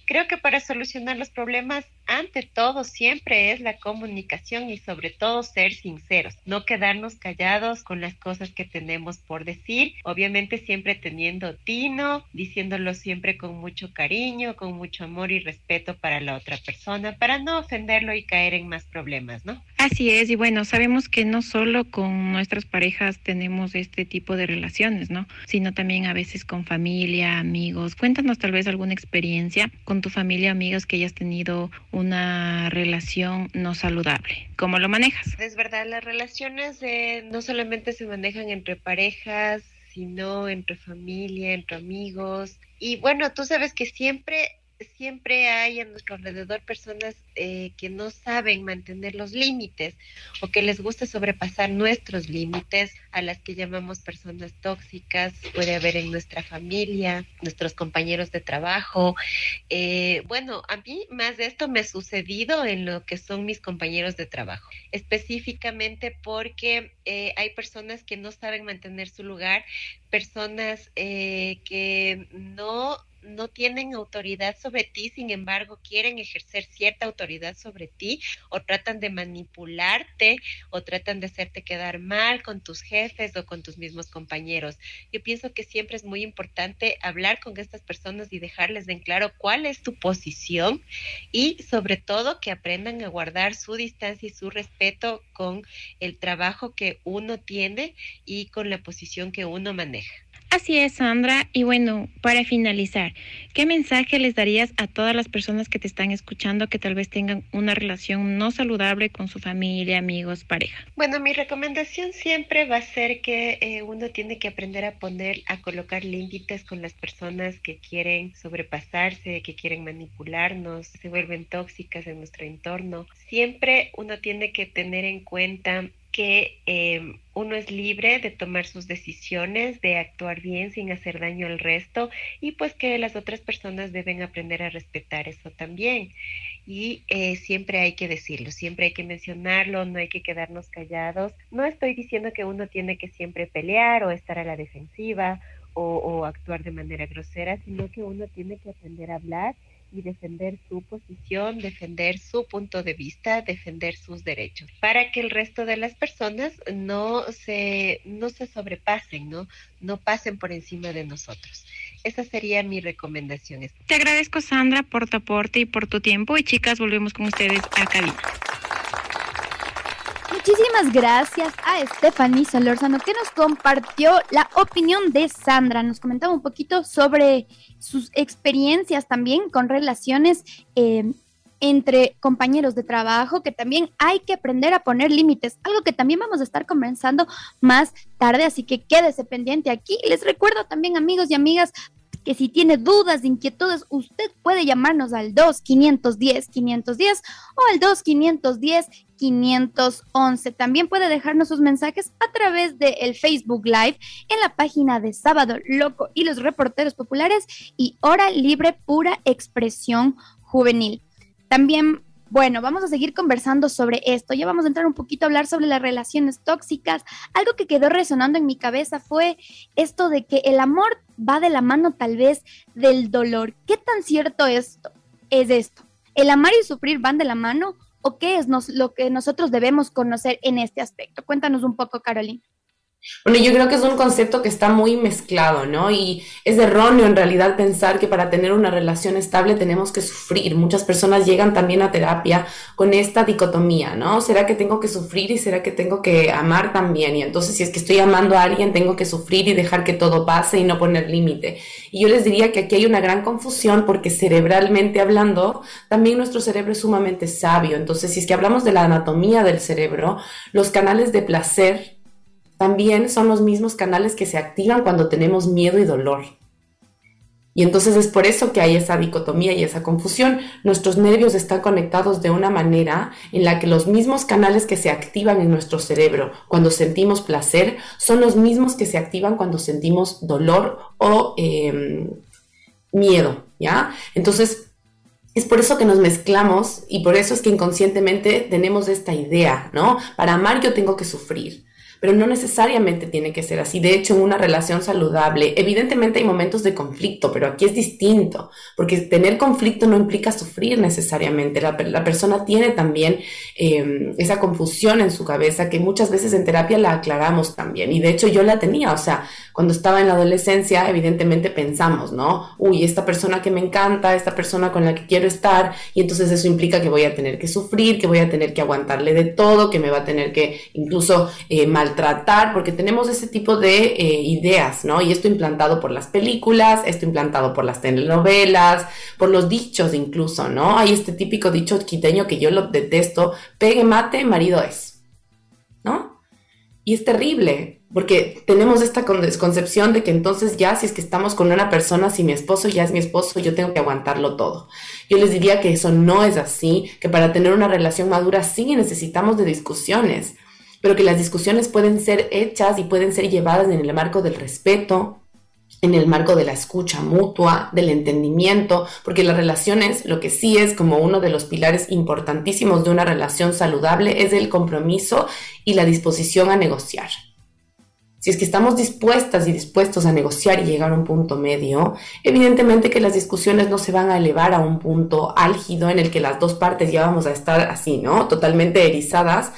creo que para solucionar los problemas, ante todo, siempre es la comunicación y sobre todo ser sinceros, no quedarnos callados con las cosas que tenemos por decir, obviamente siempre teniendo tino, diciéndolo siempre con mucho cariño, con mucho amor y respeto para la otra persona, para no ofenderlo y caer en más problemas, ¿no? Así es, y bueno, sabemos que no solo con nuestras parejas tenemos este tipo de relaciones, ¿no? Sino también a veces con familia, amigos. Cuéntanos tal vez alguna experiencia con tu familia, amigos que hayas tenido una relación no saludable. ¿Cómo lo manejas? Es verdad, las relaciones no solamente se manejan entre parejas, sino entre familia, entre amigos. Y bueno, tú sabes que siempre siempre hay a nuestro alrededor personas eh, que no saben mantener los límites o que les gusta sobrepasar nuestros límites, a las que llamamos personas tóxicas, puede haber en nuestra familia, nuestros compañeros de trabajo. Eh, bueno, a mí más de esto me ha sucedido en lo que son mis compañeros de trabajo, específicamente porque eh, hay personas que no saben mantener su lugar, personas que no no tienen autoridad sobre ti, sin embargo, quieren ejercer cierta autoridad sobre ti o tratan de manipularte o tratan de hacerte quedar mal con tus jefes o con tus mismos compañeros. Yo pienso que siempre es muy importante hablar con estas personas y dejarles en claro cuál es tu posición y sobre todo que aprendan a guardar su distancia y su respeto con el trabajo que uno tiene y con la posición que uno maneja. Así es, Sandra. Y bueno, para finalizar, ¿qué mensaje les darías a todas las personas que te están escuchando que tal vez tengan una relación no saludable con su familia, amigos, pareja? Bueno, mi recomendación siempre va a ser que eh, uno tiene que aprender a poner, a colocar límites con las personas que quieren sobrepasarse, que quieren manipularnos, se vuelven tóxicas en nuestro entorno. Siempre uno tiene que tener en cuenta que em, uno es libre de tomar sus decisiones, de actuar bien sin hacer daño al resto y pues que las otras personas deben aprender a respetar eso también. Y eh, siempre hay que decirlo, siempre hay que mencionarlo, no hay que quedarnos callados. No estoy diciendo que uno tiene que siempre pelear o estar a la defensiva o actuar de manera grosera, sino que uno tiene que aprender a hablar y defender su posición, defender su punto de vista, defender sus derechos, para que el resto de las personas no se, no se sobrepasen, ¿no? no pasen por encima de nosotros. Esa sería mi recomendación. Te agradezco, Sandra, por tu aporte y por tu tiempo. Y chicas, volvemos con ustedes a cabina. Muchísimas gracias a Stephanie Solórzano que nos compartió la opinión de Sandra. Nos comentaba un poquito sobre sus experiencias también con relaciones eh, entre compañeros de trabajo, que también hay que aprender a poner límites, algo que también vamos a estar conversando más tarde, así que quédese pendiente aquí. Les recuerdo también, amigos y amigas, que si tiene dudas, inquietudes, usted puede llamarnos al 2-510-510 o al 2-510-511. También puede dejarnos sus mensajes a través del Facebook Live en la página de Sábado Loco y los reporteros populares y Hora Libre Pura Expresión Juvenil. También bueno, vamos a seguir conversando sobre esto. Ya vamos a entrar un poquito a hablar sobre las relaciones tóxicas. Algo que quedó resonando en mi cabeza fue esto de que el amor va de la mano tal vez del dolor. ¿Qué tan cierto esto, es esto? ¿El amar y sufrir van de la mano o qué es lo que nosotros debemos conocer en este aspecto? Cuéntanos un poco, Carolina. Bueno, yo creo que es un concepto que está muy mezclado, ¿no? Y es erróneo en realidad pensar que para tener una relación estable tenemos que sufrir. Muchas personas llegan también a terapia con esta dicotomía, ¿no? ¿Será que tengo que sufrir y será que tengo que amar también? Y entonces si es que estoy amando a alguien, tengo que sufrir y dejar que todo pase y no poner límite. Y yo les diría que aquí hay una gran confusión porque cerebralmente hablando, también nuestro cerebro es sumamente sabio. Entonces, si es que hablamos de la anatomía del cerebro, los canales de placer también son los mismos canales que se activan cuando tenemos miedo y dolor. Y entonces es por eso que hay esa dicotomía y esa confusión. Nuestros nervios están conectados de una manera en la que los mismos canales que se activan en nuestro cerebro cuando sentimos placer son los mismos que se activan cuando sentimos dolor o em, miedo, ¿ya? Entonces, es por eso que nos mezclamos y por eso es que inconscientemente tenemos esta idea, ¿no? Para amar yo tengo que sufrir pero no necesariamente tiene que ser así. De hecho, una relación saludable, evidentemente hay momentos de conflicto, pero aquí es distinto, porque tener conflicto no implica sufrir necesariamente. La, persona tiene también em, esa confusión en su cabeza que muchas veces en terapia la aclaramos también. Y de hecho yo la tenía, o sea, cuando estaba en la adolescencia, evidentemente pensamos, ¿no? Uy, esta persona que me encanta, esta persona con la que quiero estar, y entonces eso implica que voy a tener que sufrir, que voy a tener que aguantarle de todo, que me va a tener que incluso eh, mal tratar, porque tenemos ese tipo de eh, ideas, ¿no? Y esto implantado por las películas, esto implantado por las telenovelas, por los dichos incluso, ¿no? Hay este típico dicho quiteño que yo lo detesto, pegue mate, marido es, ¿no? Y es terrible, porque tenemos esta concepción de que entonces ya si es que estamos con una persona, si mi esposo ya es mi esposo, yo tengo que aguantarlo todo. Yo les diría que eso no es así, que para tener una relación madura sí necesitamos de discusiones pero que las discusiones pueden ser hechas y pueden ser llevadas en el marco del respeto, en el marco de la escucha mutua, del entendimiento, porque las relaciones, lo que sí es como uno de los pilares importantísimos de una relación saludable, es el compromiso y la disposición a negociar. Si es que estamos dispuestas y dispuestos a negociar y llegar a un punto medio, evidentemente que las discusiones no se van a elevar a un punto álgido en el que las dos partes ya vamos a estar así, ¿no? Totalmente erizadas,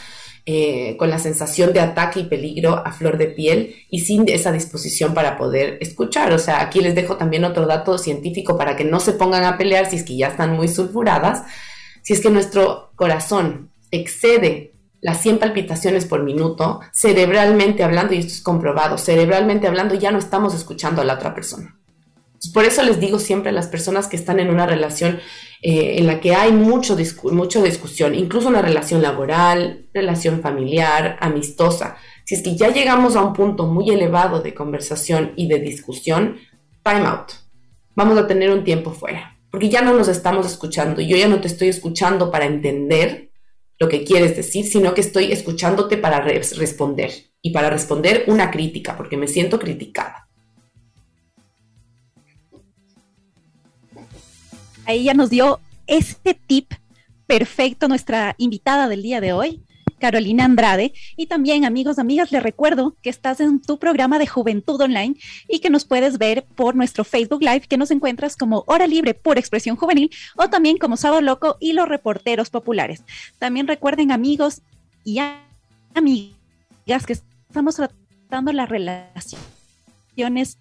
eh, con la sensación de ataque y peligro a flor de piel y sin esa disposición para poder escuchar. O sea, aquí les dejo también otro dato científico para que no se pongan a pelear si es que ya están muy sulfuradas. Si es que nuestro corazón excede las 100 palpitaciones por minuto, cerebralmente hablando, y esto es comprobado, cerebralmente hablando ya no estamos escuchando a la otra persona. Por eso les digo siempre a las personas que están en una relación eh, en la que hay mucho, mucho discusión, incluso una relación laboral, relación familiar, amistosa. Si es que ya llegamos a un punto muy elevado de conversación y de discusión, time out. Vamos a tener un tiempo fuera, porque ya no nos estamos escuchando. Yo ya no te estoy escuchando para entender lo que quieres decir, sino que estoy escuchándote para responder y para responder una crítica, porque me siento criticada. Ahí ya nos dio este tip perfecto nuestra invitada del día de hoy, Carolina Andrade. Y también, amigos, amigas, les recuerdo que estás en tu programa de Juventud Online y que nos puedes ver por nuestro Facebook Live, que nos encuentras como Hora Libre por Expresión Juvenil o también como Sábado Loco y los reporteros populares. También recuerden, amigos y amigas, que estamos tratando la relación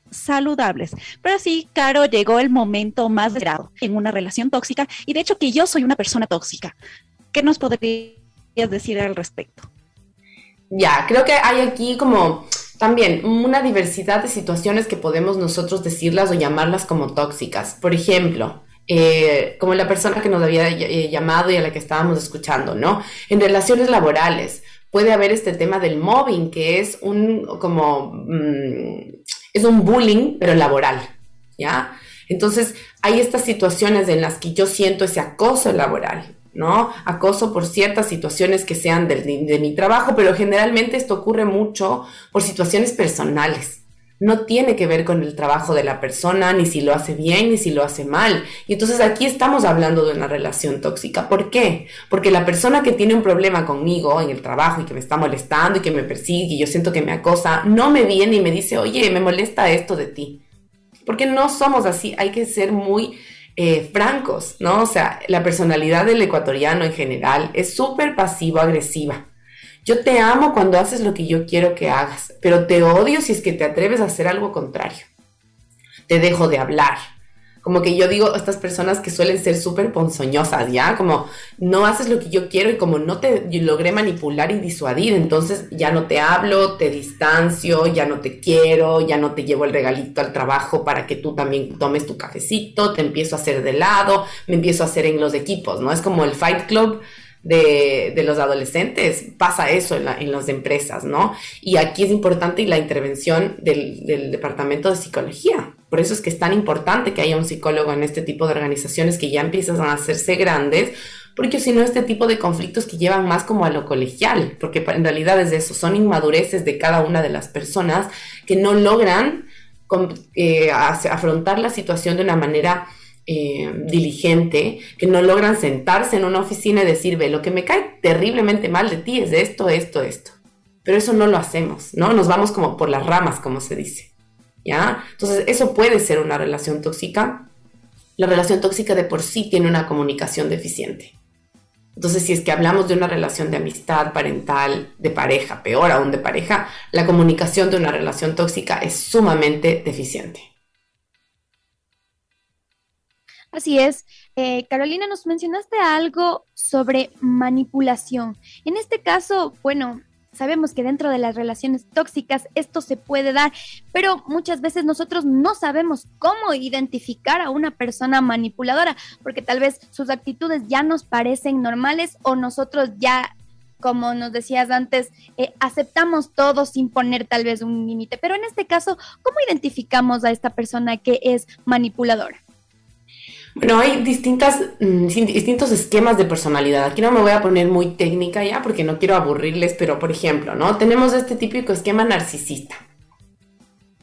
saludables. Pero sí, Caro, llegó el momento más grado en una relación tóxica y de hecho que yo soy una persona tóxica. ¿Qué nos podrías decir al respecto? Ya, creo que hay aquí como también una diversidad de situaciones que podemos nosotros decirlas o llamarlas como tóxicas. Por ejemplo, eh, como la persona que nos había eh, llamado y a la que estábamos escuchando, ¿no? En relaciones laborales puede haber este tema del mobbing, que es un como mm, es un bullying, pero laboral, ¿ya? Entonces, hay estas situaciones en las que yo siento ese acoso laboral, ¿no? Acoso por ciertas situaciones que sean de, de, mi trabajo, pero generalmente esto ocurre mucho por situaciones personales no tiene que ver con el trabajo de la persona, ni si lo hace bien, ni si lo hace mal. Y entonces aquí estamos hablando de una relación tóxica. ¿Por qué? Porque la persona que tiene un problema conmigo en el trabajo y que me está molestando y que me persigue y yo siento que me acosa, no me viene y me dice, oye, me molesta esto de ti. Porque no somos así, hay que ser muy eh, francos, ¿no? O sea, la personalidad del ecuatoriano en general es súper pasivo-agresiva. Yo te amo cuando haces lo que yo quiero que hagas, pero te odio si es que te atreves a hacer algo contrario. Te dejo de hablar. Como que yo digo, estas personas que suelen ser súper ponzoñosas, ¿ya? Como no haces lo que yo quiero y como no te logré manipular y disuadir, entonces ya no te hablo, te distancio, ya no te quiero, ya no te llevo el regalito al trabajo para que tú también tomes tu cafecito, te empiezo a hacer de lado, me empiezo a hacer en los equipos, ¿no? Es como el Fight Club de, los adolescentes, pasa eso en, las empresas, ¿no? Y aquí es importante la intervención del, del, departamento de psicología. Por eso es que es tan importante que haya un psicólogo en este tipo de organizaciones que ya empiezan a hacerse grandes, porque si no, este tipo de conflictos que llevan más como a lo colegial, porque en realidad es eso, son inmadureces de cada una de las personas que no logran eh, afrontar la situación de una manera eh, diligente, que no logran sentarse en una oficina y decir, ve, lo que me cae terriblemente mal de ti es esto, esto, esto. Pero eso no lo hacemos, ¿no? Nos vamos como por las ramas, como se dice. ¿Ya? Entonces, eso puede ser una relación tóxica. La relación tóxica de por sí tiene una comunicación deficiente. Entonces, si es que hablamos de una relación de amistad parental, de pareja, peor aún de pareja, la comunicación de una relación tóxica es sumamente deficiente. Así es. Eh, Carolina, nos mencionaste algo sobre manipulación. En este caso, bueno, sabemos que dentro de las relaciones tóxicas esto se puede dar, pero muchas veces nosotros no sabemos cómo identificar a una persona manipuladora, porque tal vez sus actitudes ya nos parecen normales o nosotros ya como nos decías antes, eh, aceptamos todo sin poner tal vez un límite. Pero en este caso, ¿cómo identificamos a esta persona que es manipuladora? Bueno, hay distintas, mm, distintos esquemas de personalidad. Aquí no me voy a poner muy técnica ya porque no quiero aburrirles, pero por ejemplo, ¿no? Tenemos este típico esquema narcisista.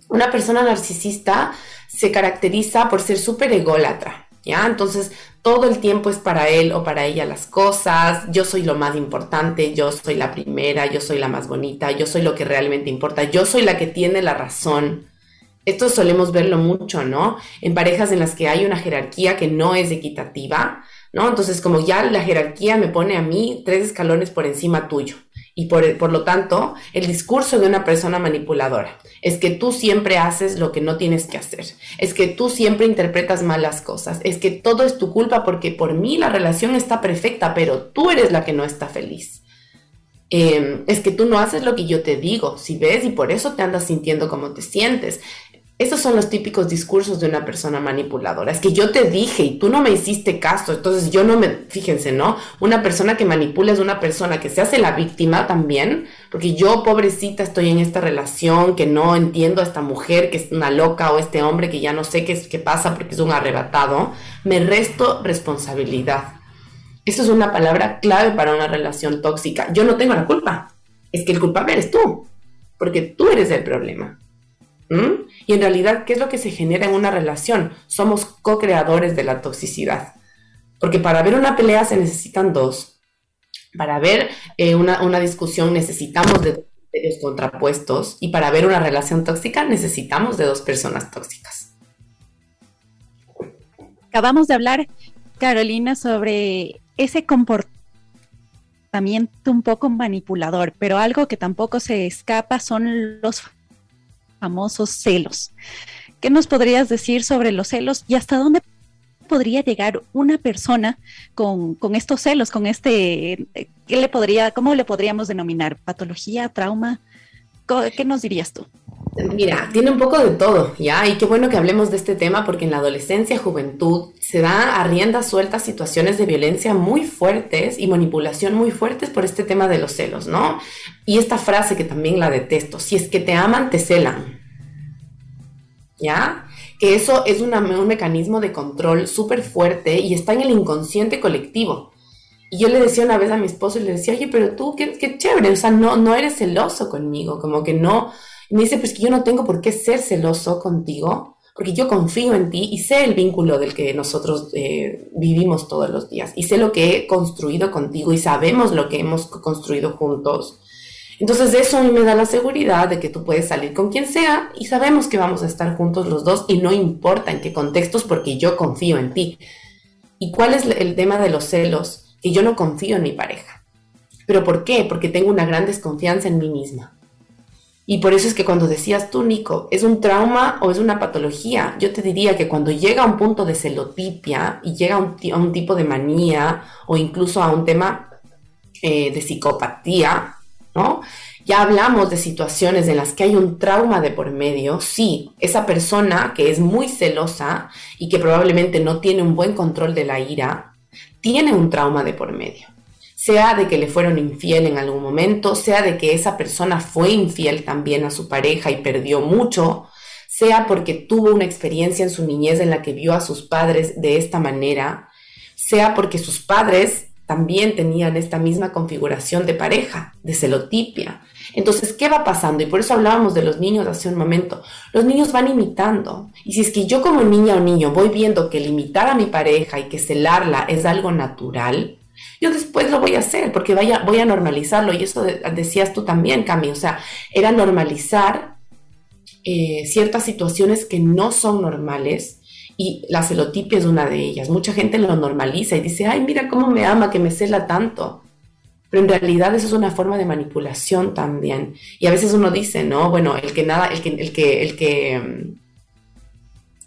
Una persona narcisista se caracteriza por ser súper ególatra, ¿ya? Entonces, todo el tiempo es para él o para ella las cosas, yo soy lo más importante, yo soy la primera, yo soy la más bonita, yo soy lo que realmente importa, yo soy la que tiene la razón. Esto solemos verlo mucho, ¿no? En parejas en las que hay una jerarquía que no es equitativa, ¿no? Entonces, como ya la jerarquía me pone a mí tres escalones por encima tuyo. Y por, por, lo tanto, el discurso de una persona manipuladora es que tú siempre haces lo que no tienes que hacer, es que tú siempre interpretas mal las cosas, es que todo es tu culpa porque por mí la relación está perfecta, pero tú eres la que no está feliz. Em, es que tú no haces lo que yo te digo, si ves, y por eso te andas sintiendo como te sientes. Esos son los típicos discursos de una persona manipuladora. Es que yo te dije y tú no me hiciste caso. Entonces yo no me, fíjense, ¿no? Una persona que manipula es una persona que se hace la víctima también, porque yo, pobrecita, estoy en esta relación, que no entiendo a esta mujer que es una loca o este hombre que ya no sé qué, es, qué pasa porque es un arrebatado. Me resto responsabilidad. Eso es una palabra clave para una relación tóxica. Yo no tengo la culpa. Es que el culpable eres tú, porque tú eres el problema. ¿Mm? Y en realidad, ¿qué es lo que se genera en una relación? Somos co-creadores de la toxicidad. Porque para ver una pelea se necesitan dos. Para ver eh, una, una, discusión necesitamos de dos contrapuestos. Y para ver una relación tóxica necesitamos de dos personas tóxicas. Acabamos de hablar, Carolina, sobre ese comportamiento un poco manipulador, pero algo que tampoco se escapa son los famosos celos. ¿Qué nos podrías decir sobre los celos y hasta dónde podría llegar una persona con, estos celos, con este, ¿qué le podría, cómo le podríamos denominar? ¿Patología, trauma? ¿Qué nos dirías tú? Mira, tiene un poco de todo, ¿ya? Y qué bueno que hablemos de este tema porque en la adolescencia, juventud, se da a rienda suelta situaciones de violencia muy fuertes y manipulación muy fuertes por este tema de los celos, ¿no? Y esta frase que también la detesto, si es que te aman, te celan, ¿ya? Que eso es un mecanismo de control súper fuerte y está en el inconsciente colectivo. Y yo le decía una vez a mi esposo y le decía, oye, pero tú, qué, qué chévere, o sea, no, no eres celoso conmigo, como que no me dice, pues que yo no tengo por qué ser celoso contigo, porque yo confío en ti y sé el vínculo del que nosotros eh, vivimos todos los días y sé lo que he construido contigo y sabemos lo que hemos construido juntos. Entonces eso a mí me da la seguridad de que tú puedes salir con quien sea y sabemos que vamos a estar juntos los dos y no importa en qué contextos porque yo confío en ti. ¿Y cuál es el tema de los celos? Que yo no confío en mi pareja. ¿Pero por qué? Porque tengo una gran desconfianza en mí misma. Y por eso es que cuando decías tú, Nico, ¿es un trauma o es una patología? Yo te diría que cuando llega a un punto de celotipia y llega a un, tipo de manía o incluso a un tema eh, de psicopatía, ¿no? Ya hablamos de situaciones en las que hay un trauma de por medio. Sí, esa persona que es muy celosa y que probablemente no tiene un buen control de la ira, tiene un trauma de por medio sea de que le fueron infiel en algún momento, sea de que esa persona fue infiel también a su pareja y perdió mucho, sea porque tuvo una experiencia en su niñez en la que vio a sus padres de esta manera, sea porque sus padres también tenían esta misma configuración de pareja, de celotipia. Entonces, ¿qué va pasando? Y por eso hablábamos de los niños hace un momento. Los niños van imitando. Y si es que yo como niña o niño voy viendo que limitar a mi pareja y que celarla es algo natural, yo después lo voy a hacer porque vaya, voy a normalizarlo. Y eso decías tú también, Cami. O sea, era normalizar eh, ciertas situaciones que no son normales y la celotipia es una de ellas. Mucha gente lo normaliza y dice, ay, mira cómo me ama, que me cela tanto. Pero en realidad eso es una forma de manipulación también. Y a veces uno dice, no, bueno, el que nada, el que, el que, el que,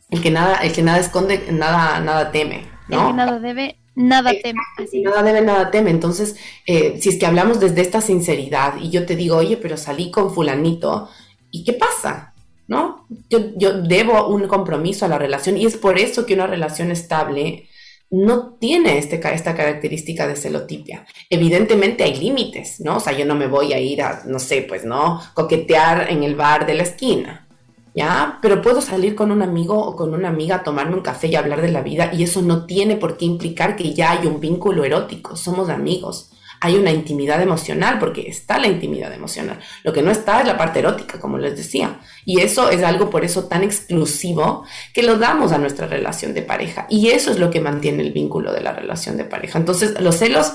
el que nada, el que nada esconde, nada, nada teme. ¿no? El que nada debe, nada teme. Así. Nada debe, nada teme. Entonces, eh, si es que hablamos desde esta sinceridad y yo te digo, oye, pero salí con fulanito, ¿y qué pasa? ¿No? Yo, yo debo un compromiso a la relación y es por eso que una relación estable no tiene este, esta característica de celotipia. Evidentemente hay límites, ¿no? O sea, yo no me voy a ir a, no sé, pues, ¿no? Coquetear en el bar de la esquina, ¿ya? Pero puedo salir con un amigo o con una amiga a tomarme un café y hablar de la vida y eso no tiene por qué implicar que ya hay un vínculo erótico, somos amigos hay una intimidad emocional, porque está la intimidad emocional. Lo que no está es la parte erótica, como les decía. Y eso es algo por eso tan exclusivo que lo damos a nuestra relación de pareja. Y eso es lo que mantiene el vínculo de la relación de pareja. Entonces, los celos,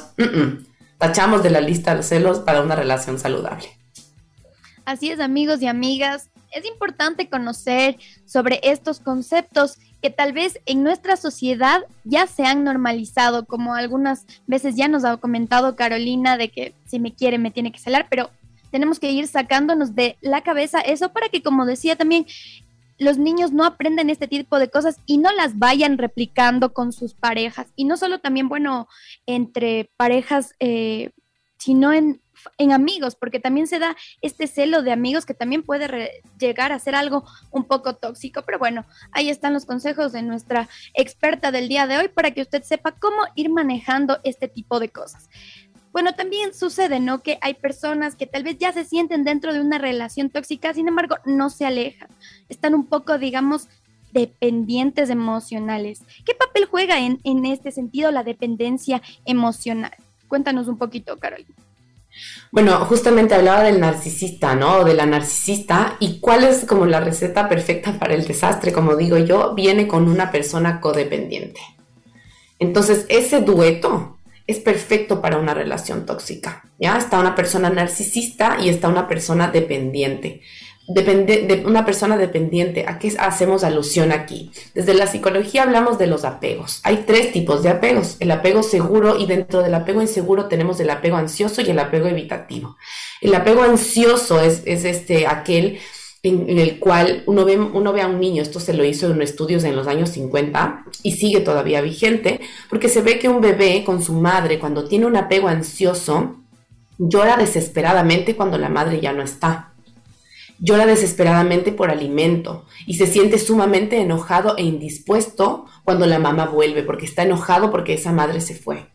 tachamos de la lista los celos para una relación saludable. Así es, amigos y amigas. Es importante conocer sobre estos conceptos que tal vez en nuestra sociedad ya se han normalizado, como algunas veces ya nos ha comentado Carolina de que si me quiere me tiene que celar, pero tenemos que ir sacándonos de la cabeza eso para que, como decía también, los niños no aprenden este tipo de cosas y no las vayan replicando con sus parejas. Y no solo también, bueno, entre parejas, eh, sino en en amigos, porque también se da este celo de amigos que también puede llegar a ser algo un poco tóxico. Pero bueno, ahí están los consejos de nuestra experta del día de hoy para que usted sepa cómo ir manejando este tipo de cosas. Bueno, también sucede, ¿no? Que hay personas que tal vez ya se sienten dentro de una relación tóxica, sin embargo, no se alejan. Están un poco, digamos, dependientes emocionales. ¿Qué papel juega en, en este sentido la dependencia emocional? Cuéntanos un poquito, Carolina. Bueno, justamente hablaba del narcisista, ¿no? De la narcisista y cuál es como la receta perfecta para el desastre, como digo yo, viene con una persona codependiente. Entonces, ese dueto es perfecto para una relación tóxica, ¿ya? Está una persona narcisista y está una persona dependiente depende, de una persona dependiente. ¿A qué hacemos alusión aquí? Desde la psicología hablamos de los apegos. Hay tres tipos de apegos. El apego seguro y dentro del apego inseguro tenemos el apego ansioso y el apego evitativo. El apego ansioso es, este, aquel en, el cual uno ve, uno ve a un niño, esto se lo hizo en estudios en los años 50 y sigue todavía vigente, porque se ve que un bebé con su madre, cuando tiene un apego ansioso, llora desesperadamente cuando la madre ya no está llora desesperadamente por alimento y se siente sumamente enojado e indispuesto cuando la mamá vuelve, porque está enojado porque esa madre se fue.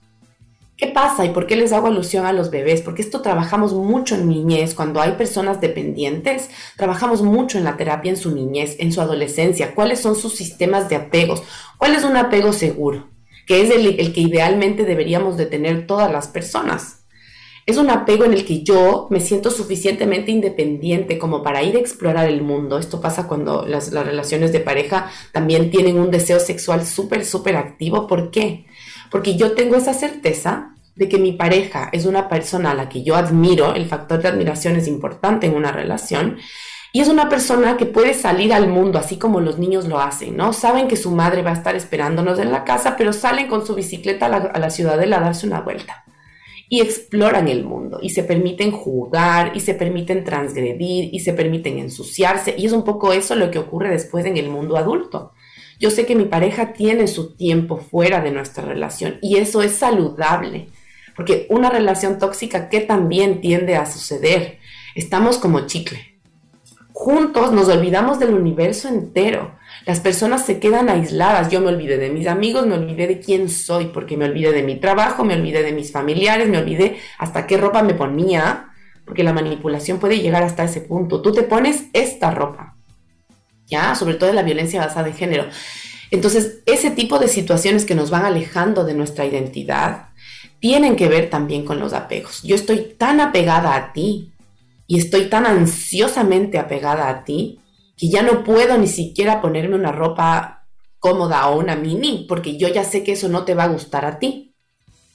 ¿Qué pasa y por qué les hago alusión a los bebés? Porque esto trabajamos mucho en niñez, cuando hay personas dependientes, trabajamos mucho en la terapia en su niñez, en su adolescencia, cuáles son sus sistemas de apegos, cuál es un apego seguro, que es el, el que idealmente deberíamos de tener todas las personas es un apego en el que yo me siento suficientemente independiente como para ir a explorar el mundo. Esto pasa cuando las, relaciones de pareja también tienen un deseo sexual súper, súper activo. ¿Por qué? Porque yo tengo esa certeza de que mi pareja es una persona a la que yo admiro, el factor de admiración es importante en una relación, y es una persona que puede salir al mundo así como los niños lo hacen, ¿no? Saben que su madre va a estar esperándonos en la casa, pero salen con su bicicleta a la, a la ciudadela a darse una vuelta y exploran el mundo y se permiten jugar y se permiten transgredir y se permiten ensuciarse y es un poco eso lo que ocurre después en el mundo adulto. Yo sé que mi pareja tiene su tiempo fuera de nuestra relación y eso es saludable, porque una relación tóxica que también tiende a suceder, estamos como chicle. Juntos nos olvidamos del universo entero las personas se quedan aisladas. Yo me olvidé de mis amigos, me olvidé de quién soy, porque me olvidé de mi trabajo, me olvidé de mis familiares, me olvidé hasta qué ropa me ponía, porque la manipulación puede llegar hasta ese punto. Tú te pones esta ropa, ¿ya? Sobre todo la violencia basada en género. Entonces, ese tipo de situaciones que nos van alejando de nuestra identidad tienen que ver también con los apegos. Yo estoy tan apegada a ti y estoy tan ansiosamente apegada a ti que ya no puedo ni siquiera ponerme una ropa cómoda o una mini porque yo ya sé que eso no te va a gustar a ti.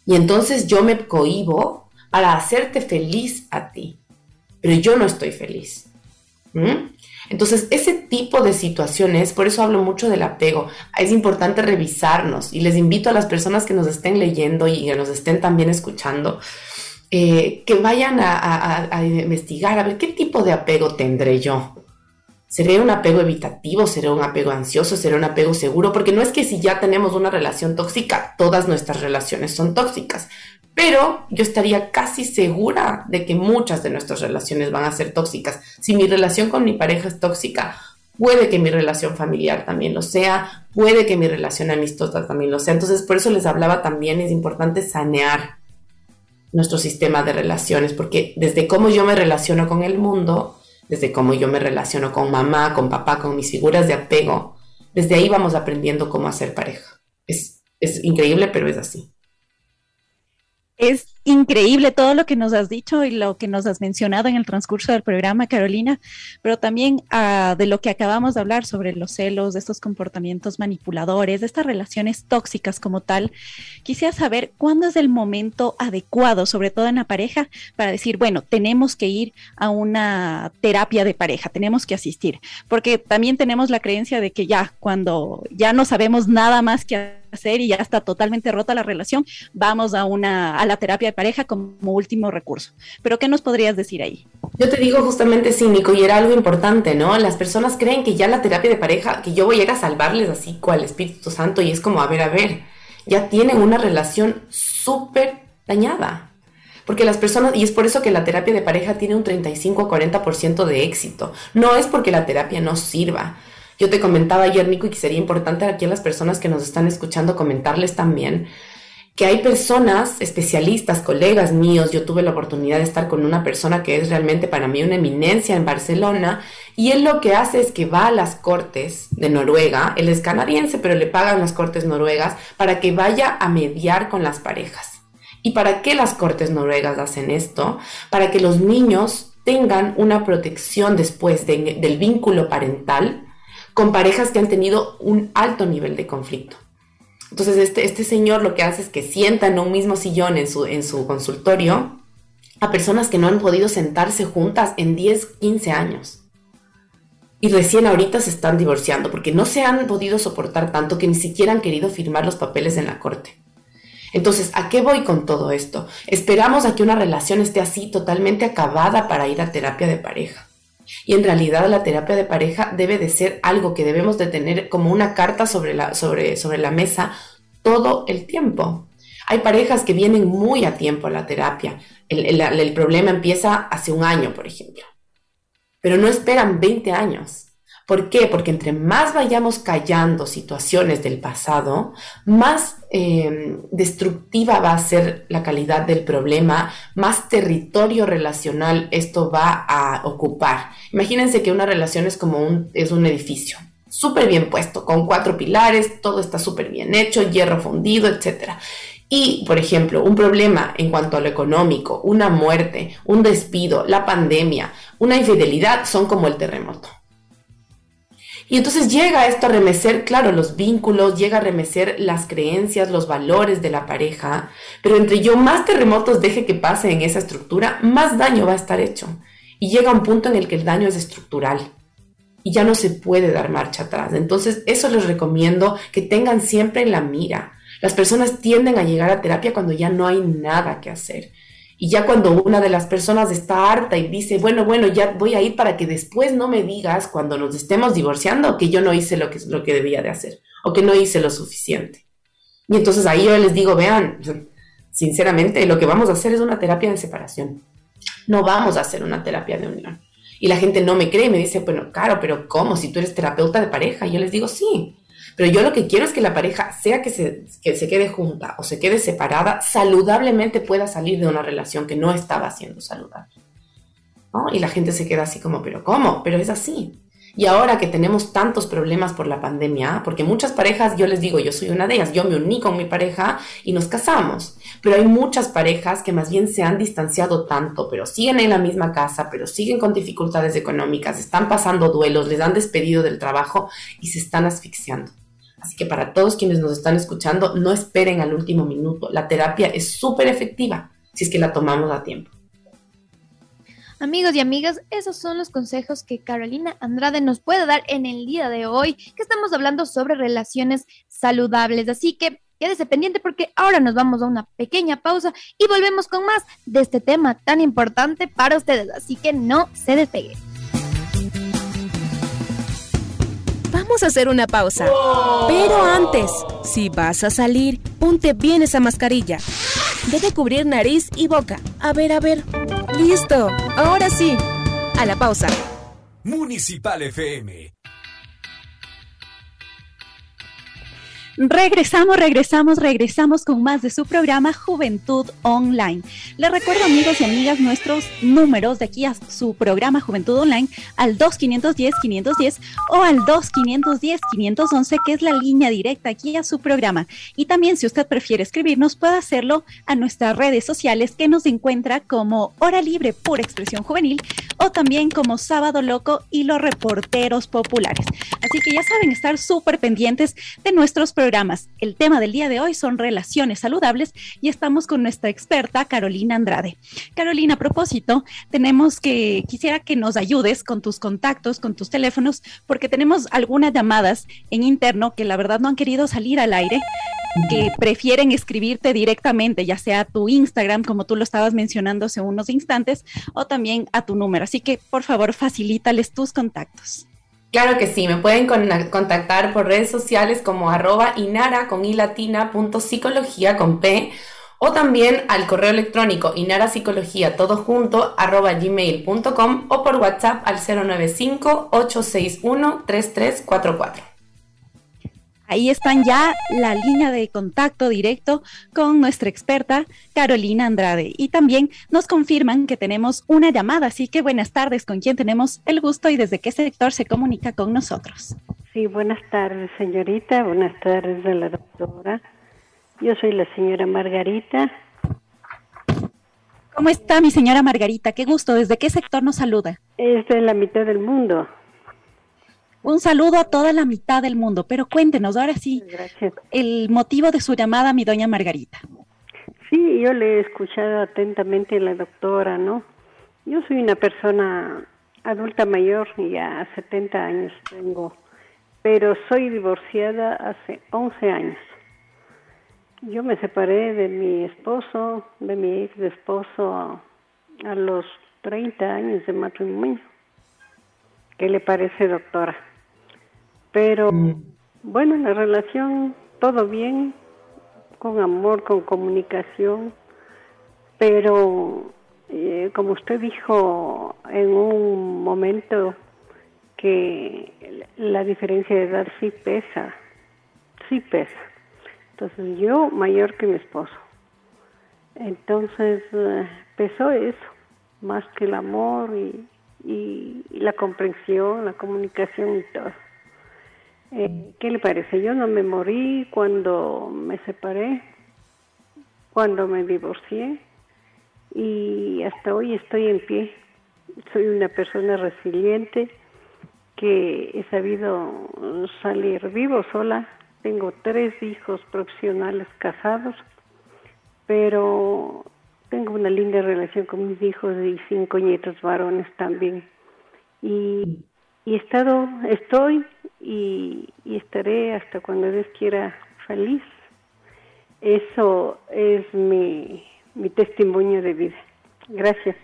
Y entonces yo me cohibo para hacerte feliz a ti, pero yo no estoy feliz. Entonces, ese tipo de situaciones, por eso hablo mucho del apego, es importante revisarnos y les invito a las personas que nos estén leyendo y que nos estén también escuchando, eh, que vayan a, a, investigar, a ver qué tipo de apego tendré yo. ¿Seré un apego evitativo? ¿Seré un apego ansioso? ¿Seré un apego seguro? Porque no es que si ya tenemos una relación tóxica, todas nuestras relaciones son tóxicas. Pero yo estaría casi segura de que muchas de nuestras relaciones van a ser tóxicas. Si mi relación con mi pareja es tóxica, puede que mi relación familiar también lo sea, puede que mi relación amistosa también lo sea. Entonces, por eso les hablaba también, es importante sanear nuestro sistema de relaciones, porque desde cómo yo me relaciono con el mundo, desde cómo yo me relaciono con mamá, con papá, con mis figuras de apego, desde ahí vamos aprendiendo cómo hacer pareja. Es, es increíble, pero es así. Es increíble todo lo que nos has dicho y lo que nos has mencionado en el transcurso del programa, Carolina, pero también uh, de lo que acabamos de hablar sobre los celos, de estos comportamientos manipuladores, de estas relaciones tóxicas como tal. Quisiera saber cuándo es el momento adecuado, sobre todo en la pareja, para decir, bueno, tenemos que ir a una terapia de pareja, tenemos que asistir, porque también tenemos la creencia de que ya cuando ya no sabemos nada más que hacer y ya está totalmente rota la relación, vamos a una a la terapia pareja como último recurso. Pero ¿qué nos podrías decir ahí? Yo te digo justamente cínico y era algo importante, ¿no? Las personas creen que ya la terapia de pareja, que yo voy a ir a salvarles así cual Espíritu Santo y es como, a ver, a ver, ya tienen una relación súper dañada. Porque las personas, y es por eso que la terapia de pareja tiene un 35 a 40% de éxito. No es porque la terapia no sirva. Yo te comentaba ayer, Nico, y que sería importante aquí a las personas que nos están escuchando comentarles también que hay personas, especialistas, colegas míos, yo tuve la oportunidad de estar con una persona que es realmente para mí una eminencia en Barcelona, y él lo que hace es que va a las cortes de Noruega, él es canadiense, pero le pagan las cortes noruegas para que vaya a mediar con las parejas. ¿Y para qué las cortes noruegas hacen esto? Para que los niños tengan una protección después del vínculo parental con parejas que han tenido un alto nivel de conflicto. Entonces, este, este señor lo que hace es que sienta en un mismo sillón en su, en su consultorio a personas que no han podido sentarse juntas en 10, 15 años. Y recién ahorita se están divorciando porque no se han podido soportar tanto que ni siquiera han querido firmar los papeles en la corte. Entonces, ¿a qué voy con todo esto? Esperamos a que una relación esté así totalmente acabada para ir a terapia de pareja. Y en realidad la terapia de pareja debe de ser algo que debemos de tener como una carta sobre la, sobre, sobre la mesa todo el tiempo. Hay parejas que vienen muy a tiempo a la terapia. El, el problema empieza hace un año, por ejemplo. Pero no esperan 20 años. ¿Por qué? Porque entre más vayamos callando situaciones del pasado, más eh, destructiva va a ser la calidad del problema, más territorio relacional esto va a ocupar. Imagínense que una relación es como un, es un edificio, súper bien puesto, con cuatro pilares, todo está súper bien hecho, hierro fundido, etc. Y, por ejemplo, un problema en cuanto a lo económico, una muerte, un despido, la pandemia, una infidelidad son como el terremoto y entonces llega esto a remecer, claro, los vínculos, llega a remecer las creencias, los valores de la pareja, pero entre yo más terremotos deje que pase en esa estructura, más daño va a estar hecho. Y llega un punto en el que el daño es estructural y ya no se puede dar marcha atrás. Entonces, eso les recomiendo que tengan siempre en la mira. Las personas tienden a llegar a terapia cuando ya no hay nada que hacer. Y ya cuando una de las personas está harta y dice, bueno, bueno, ya voy a ir para que después no me digas cuando nos estemos divorciando que yo no hice lo que, lo que debía de hacer o que no hice lo suficiente. Y entonces ahí yo les digo, vean, sinceramente lo que vamos a hacer es una terapia de separación. No vamos a hacer una terapia de unión. Y la gente no me cree y me dice, bueno, claro, pero ¿cómo? Si tú eres terapeuta de pareja. Y yo les digo, sí, pero yo lo que quiero es que la pareja, sea que se, que se quede junta o se quede separada, saludablemente pueda salir de una relación que no estaba siendo saludable. ¿no? Y la gente se queda así como, pero ¿cómo? Pero es así. Y ahora que tenemos tantos problemas por la pandemia, porque muchas parejas, yo les digo, yo soy una de ellas, yo me uní con mi pareja y nos casamos, pero hay muchas parejas que más bien se han distanciado tanto, pero siguen en la misma casa, pero siguen con dificultades económicas, están pasando duelos, les han despedido del trabajo y se están asfixiando. Así que para todos quienes nos están escuchando, no esperen al último minuto. La terapia es súper efectiva si es que la tomamos a tiempo. Amigos y amigas, esos son los consejos que Carolina Andrade nos puede dar en el día de hoy, que estamos hablando sobre relaciones saludables. Así que quédese pendiente porque ahora nos vamos a una pequeña pausa y volvemos con más de este tema tan importante para ustedes. Así que no se despegue. Vamos a hacer una pausa. Pero antes, si vas a salir, ponte bien esa mascarilla. Debe cubrir nariz y boca. A ver, a ver. Listo. Ahora sí. A la pausa. Municipal FM Regresamos, regresamos, regresamos con más de su programa Juventud Online. Les recuerdo, amigos y amigas, nuestros números de aquí a su programa Juventud Online al 2510-510 o al 2510-511, que es la línea directa aquí a su programa. Y también, si usted prefiere escribirnos, puede hacerlo a nuestras redes sociales, que nos encuentra como Hora Libre Pura Expresión Juvenil o también como Sábado Loco y los Reporteros Populares. Así que ya saben, estar súper pendientes de nuestros programas programas. El tema del día de hoy son relaciones saludables y estamos con nuestra experta Carolina Andrade. Carolina, a propósito, tenemos que, quisiera que nos ayudes con tus contactos, con tus teléfonos, porque tenemos algunas llamadas en interno que la verdad no han querido salir al aire que prefieren escribirte directamente, ya sea a tu Instagram, como tú lo estabas mencionando hace unos instantes, o también a tu número. Así que, por favor, facilítales tus contactos. Claro que sí, me pueden contactar por redes sociales como arroba inara con i latina punto psicología con p o también al correo electrónico inarapsicología todo junto arroba gmail.com o por WhatsApp al 095 861 3344. Ahí están ya la línea de contacto directo con nuestra experta Carolina Andrade. Y también nos confirman que tenemos una llamada, así que buenas tardes, con quién tenemos el gusto y desde qué sector se comunica con nosotros. Sí, buenas tardes, señorita, buenas tardes a la doctora. Yo soy la señora Margarita. ¿Cómo está mi señora Margarita? Qué gusto, ¿desde qué sector nos saluda? Es de la mitad del mundo. Un saludo a toda la mitad del mundo, pero cuéntenos ahora sí el motivo de su llamada, mi doña Margarita. Sí, yo le he escuchado atentamente a la doctora, ¿no? Yo soy una persona adulta mayor, ya 70 años tengo, pero soy divorciada hace 11 años. Yo me separé de mi esposo, de mi ex esposo a los 30 años de matrimonio. ¿Qué le parece, doctora? Pero mm. bueno, la relación, todo bien, con amor, con comunicación, pero eh, como usted dijo en un momento que la diferencia de edad sí pesa, sí pesa. Entonces yo mayor que mi esposo. Entonces eh, pesó eso, más que el amor y, y la comprensión, la comunicación y todo. Eh, ¿Qué le parece? Yo no me morí cuando me separé, cuando me divorcié y hasta hoy estoy en pie. Soy una persona resiliente que he sabido salir vivo sola. Tengo tres hijos profesionales casados, pero tengo una linda relación con mis hijos y cinco nietos varones también. Y, y estado, estoy y, estaré hasta cuando Dios quiera feliz. Eso es mi, mi testimonio de vida. Gracias.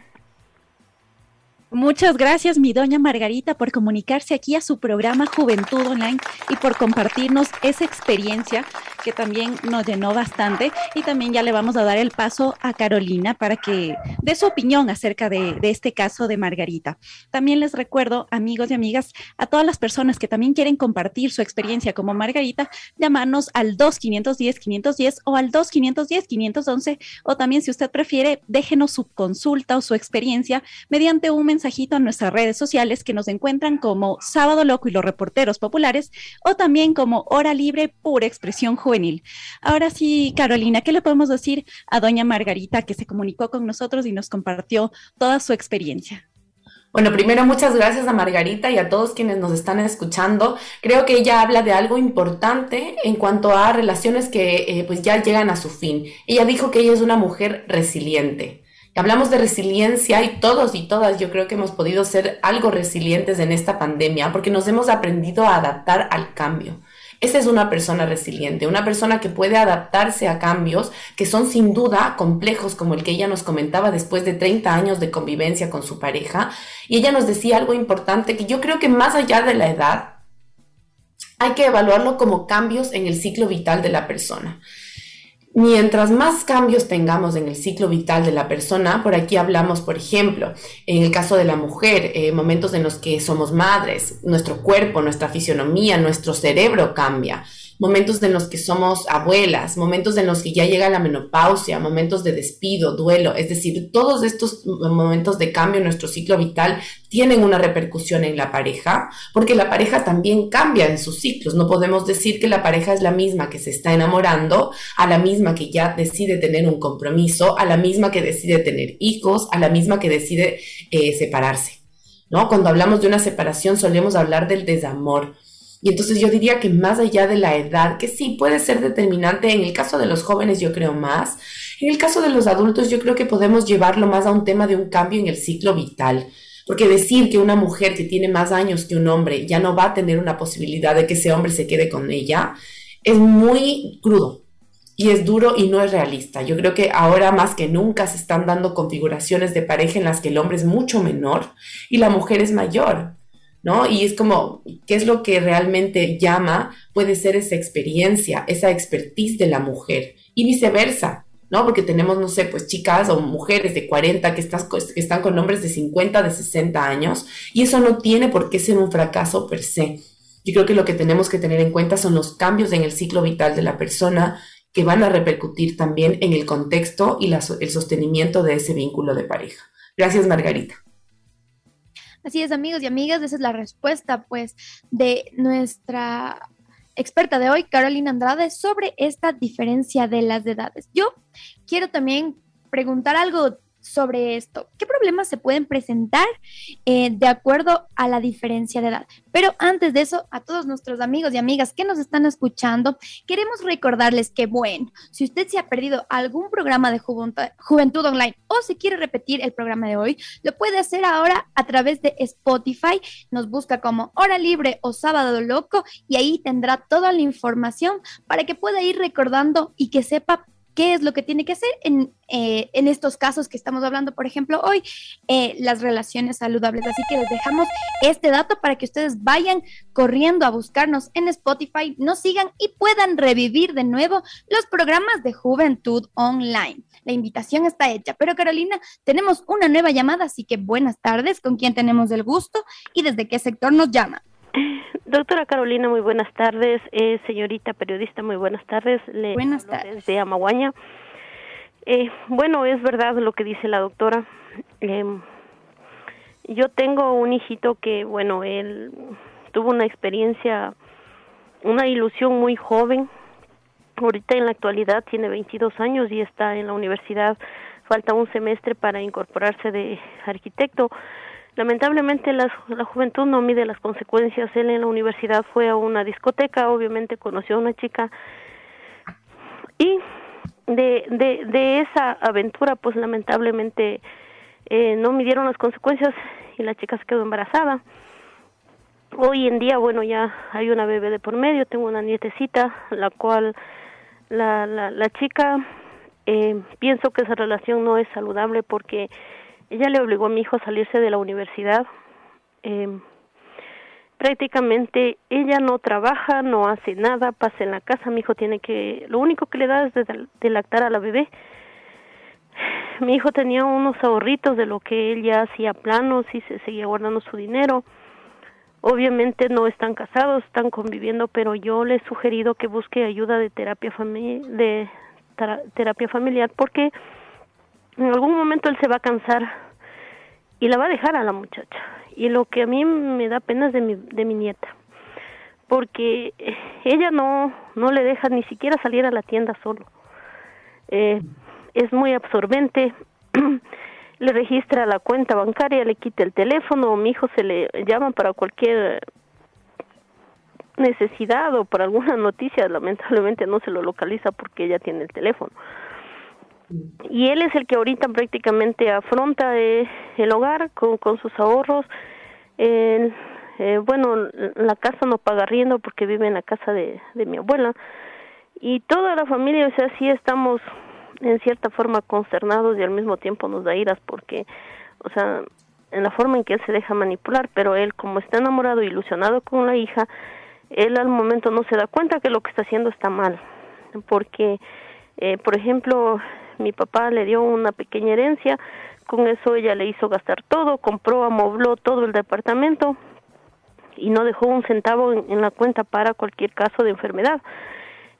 Muchas gracias, mi doña Margarita, por comunicarse aquí a su programa Juventud Online y por compartirnos esa experiencia que también nos llenó bastante. Y también ya le vamos a dar el paso a Carolina para que dé su opinión acerca de, este caso de Margarita. También les recuerdo, amigos y amigas, a todas las personas que también quieren compartir su experiencia como Margarita, llamarnos al 2510-510 o al 2510-511 o también si usted prefiere, déjenos su consulta o su experiencia mediante un mensajito a nuestras redes sociales que nos encuentran como Sábado Loco y los Reporteros Populares o también como Hora Libre Pura Expresión Juvenil. Ahora sí, Carolina, ¿qué le podemos decir a doña Margarita que se comunicó con nosotros y nos compartió toda su experiencia? Bueno, primero muchas gracias a Margarita y a todos quienes nos están escuchando. Creo que ella habla de algo importante en cuanto a relaciones que eh, pues ya llegan a su fin. Ella dijo que ella es una mujer resiliente. Hablamos de resiliencia y todos y todas yo creo que hemos podido ser algo resilientes en esta pandemia porque nos hemos aprendido a adaptar al cambio. Esa es una persona resiliente, una persona que puede adaptarse a cambios que son sin duda complejos, como el que ella nos comentaba después de 30 años de convivencia con su pareja. Y ella nos decía algo importante que yo creo que más allá de la edad, hay que evaluarlo como cambios en el ciclo vital de la persona. Mientras más cambios tengamos en el ciclo vital de la persona, por aquí hablamos, por ejemplo, en el caso de la mujer, eh, momentos en los que somos madres, nuestro cuerpo, nuestra fisionomía, nuestro cerebro cambia momentos en los que somos abuelas, momentos en los que ya llega la menopausia, momentos de despido, duelo, es decir, todos estos momentos de cambio en nuestro ciclo vital tienen una repercusión en la pareja, porque la pareja también cambia en sus ciclos. No podemos decir que la pareja es la misma que se está enamorando, a la misma que ya decide tener un compromiso, a la misma que decide tener hijos, a la misma que decide eh, separarse. ¿No? Cuando hablamos de una separación solemos hablar del desamor, y entonces yo diría que más allá de la edad, que sí puede ser determinante, en el caso de los jóvenes yo creo más, en el caso de los adultos yo creo que podemos llevarlo más a un tema de un cambio en el ciclo vital. Porque decir que una mujer que tiene más años que un hombre ya no va a tener una posibilidad de que ese hombre se quede con ella es muy crudo y es duro y no es realista. Yo creo que ahora más que nunca se están dando configuraciones de pareja en las que el hombre es mucho menor y la mujer es mayor. ¿No? Y es como, ¿qué es lo que realmente llama? Puede ser esa experiencia, esa expertise de la mujer y viceversa, ¿no? Porque tenemos, no sé, pues chicas o mujeres de 40 que, estás, que están con hombres de 50, de 60 años y eso no tiene por qué ser un fracaso per se. Yo creo que lo que tenemos que tener en cuenta son los cambios en el ciclo vital de la persona que van a repercutir también en el contexto y el sostenimiento de ese vínculo de pareja. Gracias, Margarita. Así es, amigos y amigas, esa es la respuesta, pues, de nuestra experta de hoy, Carolina Andrade, sobre esta diferencia de las edades. Yo quiero también preguntar algo sobre esto. ¿Qué problemas se pueden presentar eh, de acuerdo a la diferencia de edad? Pero antes de eso, a todos nuestros amigos y amigas que nos están escuchando, queremos recordarles que, bueno, si usted se ha perdido algún programa de Juventud Online o si quiere repetir el programa de hoy, lo puede hacer ahora a través de Spotify. Nos busca como Hora Libre o Sábado Loco y ahí tendrá toda la información para que pueda ir recordando y que sepa qué es lo que tiene que hacer en, eh, en estos casos que estamos hablando, por ejemplo, hoy, eh, las relaciones saludables. Así que les dejamos este dato para que ustedes vayan corriendo a buscarnos en Spotify, nos sigan y puedan revivir de nuevo los programas de Juventud Online. La invitación está hecha. Pero Carolina, tenemos una nueva llamada, así que buenas tardes, ¿con quién tenemos el gusto y desde qué sector nos llama? Doctora Carolina, muy buenas tardes. Eh, señorita periodista, muy buenas tardes. Le buenas tardes. De Amaguaña. Eh, bueno, es verdad lo que dice la doctora. Eh, yo tengo un hijito que, bueno, él tuvo una experiencia, una ilusión muy joven. Ahorita en la actualidad tiene 22 años y está en la universidad. Falta un semestre para incorporarse de arquitecto Lamentablemente la, la juventud no mide las consecuencias. Él en la universidad fue a una discoteca, obviamente conoció a una chica y de, de, de esa aventura pues lamentablemente eh, no midieron las consecuencias y la chica se quedó embarazada. Hoy en día, bueno, ya hay una bebé de por medio, tengo una nietecita, la cual la, la, la chica eh, pienso que esa relación no es saludable porque ella le obligó a mi hijo a salirse de la universidad, eh, prácticamente ella no trabaja, no hace nada, pasa en la casa, mi hijo tiene que, lo único que le da es de, lactar a la bebé. Mi hijo tenía unos ahorritos de lo que él ya hacía planos y se seguía guardando su dinero. Obviamente no están casados, están conviviendo, pero yo le he sugerido que busque ayuda de terapia, de terapia familiar porque en algún momento él se va a cansar y la va a dejar a la muchacha. Y lo que a mí me da pena es de mi, de mi nieta, porque ella no, no le deja ni siquiera salir a la tienda solo. Eh, es muy absorbente, le registra la cuenta bancaria, le quita el teléfono, mi hijo se le llama para cualquier necesidad o por alguna noticia, lamentablemente no se lo localiza porque ella tiene el teléfono. Y él es el que ahorita prácticamente afronta eh, el hogar con, con sus ahorros. Eh, bueno, la casa no paga riendo porque vive en la casa de, mi abuela. Y toda la familia, o sea, sí estamos en cierta forma consternados y al mismo tiempo nos da iras porque, o sea, en la forma en que él se deja manipular, pero él como está enamorado, e ilusionado con la hija, él al momento no se da cuenta que lo que está haciendo está mal, porque, eh, por ejemplo, mi papá le dio una pequeña herencia, con eso ella le hizo gastar todo, compró, amobló todo el departamento y no dejó un centavo en, la cuenta para cualquier caso de enfermedad.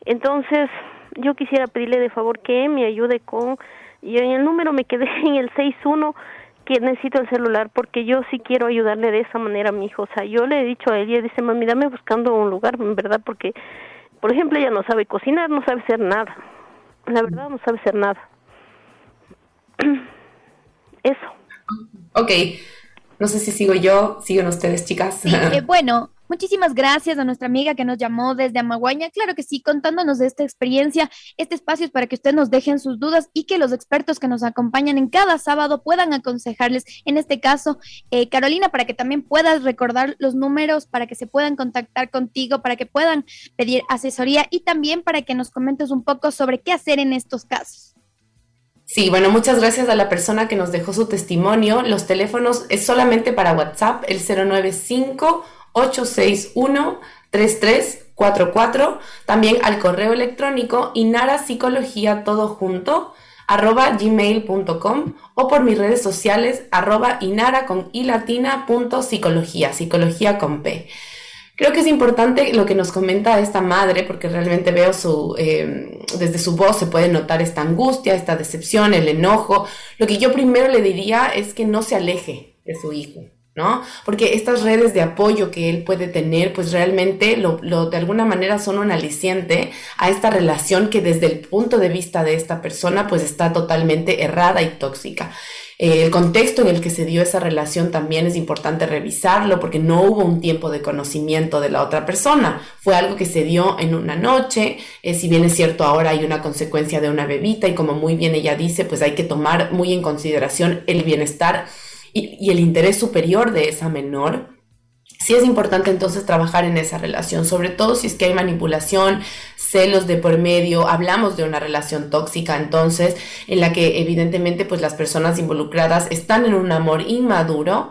Entonces, yo quisiera pedirle de favor que me ayude con, yo en el número me quedé en el 61 que necesito el celular porque yo sí quiero ayudarle de esa manera a mi hijo. O sea, yo le he dicho a ella, dice, mami, dame buscando un lugar, en verdad, porque, por ejemplo, ella no sabe cocinar, no sabe hacer nada. La verdad, no sabe hacer nada. Eso. Ok. No sé si sigo yo, siguen ustedes, chicas. Eh, bueno, Muchísimas gracias a nuestra amiga que nos llamó desde Amaguaña. Claro que sí, contándonos de esta experiencia. Este espacio es para que ustedes nos dejen sus dudas y que los expertos que nos acompañan en cada sábado puedan aconsejarles. En este caso, eh, Carolina, para que también puedas recordar los números, para que se puedan contactar contigo, para que puedan pedir asesoría y también para que nos comentes un poco sobre qué hacer en estos casos. Sí, bueno, muchas gracias a la persona que nos dejó su testimonio. Los teléfonos es solamente para WhatsApp, el 095 861-3344, también al correo electrónico inarapsicología todo junto arroba gmail.com o por mis redes sociales arroba inara con i latina punto psicología, psicología con P. Creo que es importante lo que nos comenta esta madre, porque realmente veo su, em, desde su voz se puede notar esta angustia, esta decepción, el enojo. Lo que yo primero le diría es que no se aleje de su hijo, ¿no? Porque estas redes de apoyo que él puede tener, pues realmente lo, de alguna manera son un aliciente a esta relación que desde el punto de vista de esta persona, pues está totalmente errada y tóxica. Eh, el contexto en el que se dio esa relación también es importante revisarlo porque no hubo un tiempo de conocimiento de la otra persona. Fue algo que se dio en una noche. Eh, si bien es cierto, ahora hay una consecuencia de una bebita y como muy bien ella dice, pues hay que tomar muy en consideración el bienestar y, el interés superior de esa menor, sí es importante entonces trabajar en esa relación, sobre todo si es que hay manipulación, celos de por medio, hablamos de una relación tóxica entonces, en la que evidentemente pues las personas involucradas están en un amor inmaduro,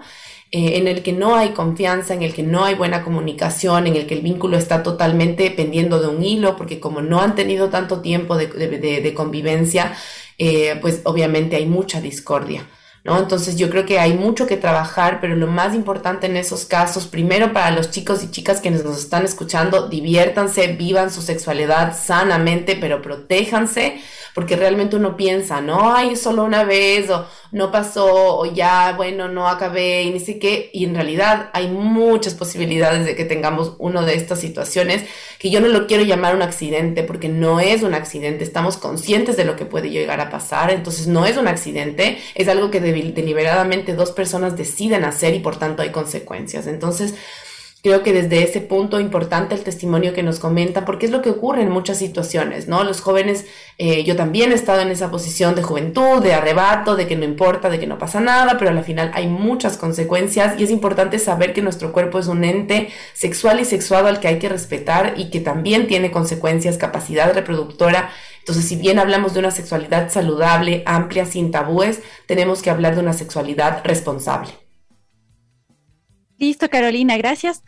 eh, en el que no hay confianza, en el que no hay buena comunicación, en el que el vínculo está totalmente pendiendo de un hilo, porque como no han tenido tanto tiempo de, convivencia, eh, pues obviamente hay mucha discordia. ¿No? Entonces yo creo que hay mucho que trabajar, pero lo más importante en esos casos, primero para los chicos y chicas que nos están escuchando, diviértanse, vivan su sexualidad sanamente, pero protéjanse porque realmente uno piensa, no, hay solo una vez, o no pasó, o ya, bueno, no acabé, y ni sé qué, y en realidad hay muchas posibilidades de que tengamos una de estas situaciones, que yo no lo quiero llamar un accidente, porque no es un accidente, estamos conscientes de lo que puede llegar a pasar, entonces no es un accidente, es algo que deliberadamente dos personas deciden hacer y por tanto hay consecuencias. Entonces, Creo que desde ese punto importante el testimonio que nos comenta, porque es lo que ocurre en muchas situaciones, ¿no? Los jóvenes, eh, yo también he estado en esa posición de juventud, de arrebato, de que no importa, de que no pasa nada, pero al final hay muchas consecuencias y es importante saber que nuestro cuerpo es un ente sexual y sexuado al que hay que respetar y que también tiene consecuencias, capacidad reproductora. Entonces, si bien hablamos de una sexualidad saludable, amplia, sin tabúes, tenemos que hablar de una sexualidad responsable. Listo, Carolina, gracias.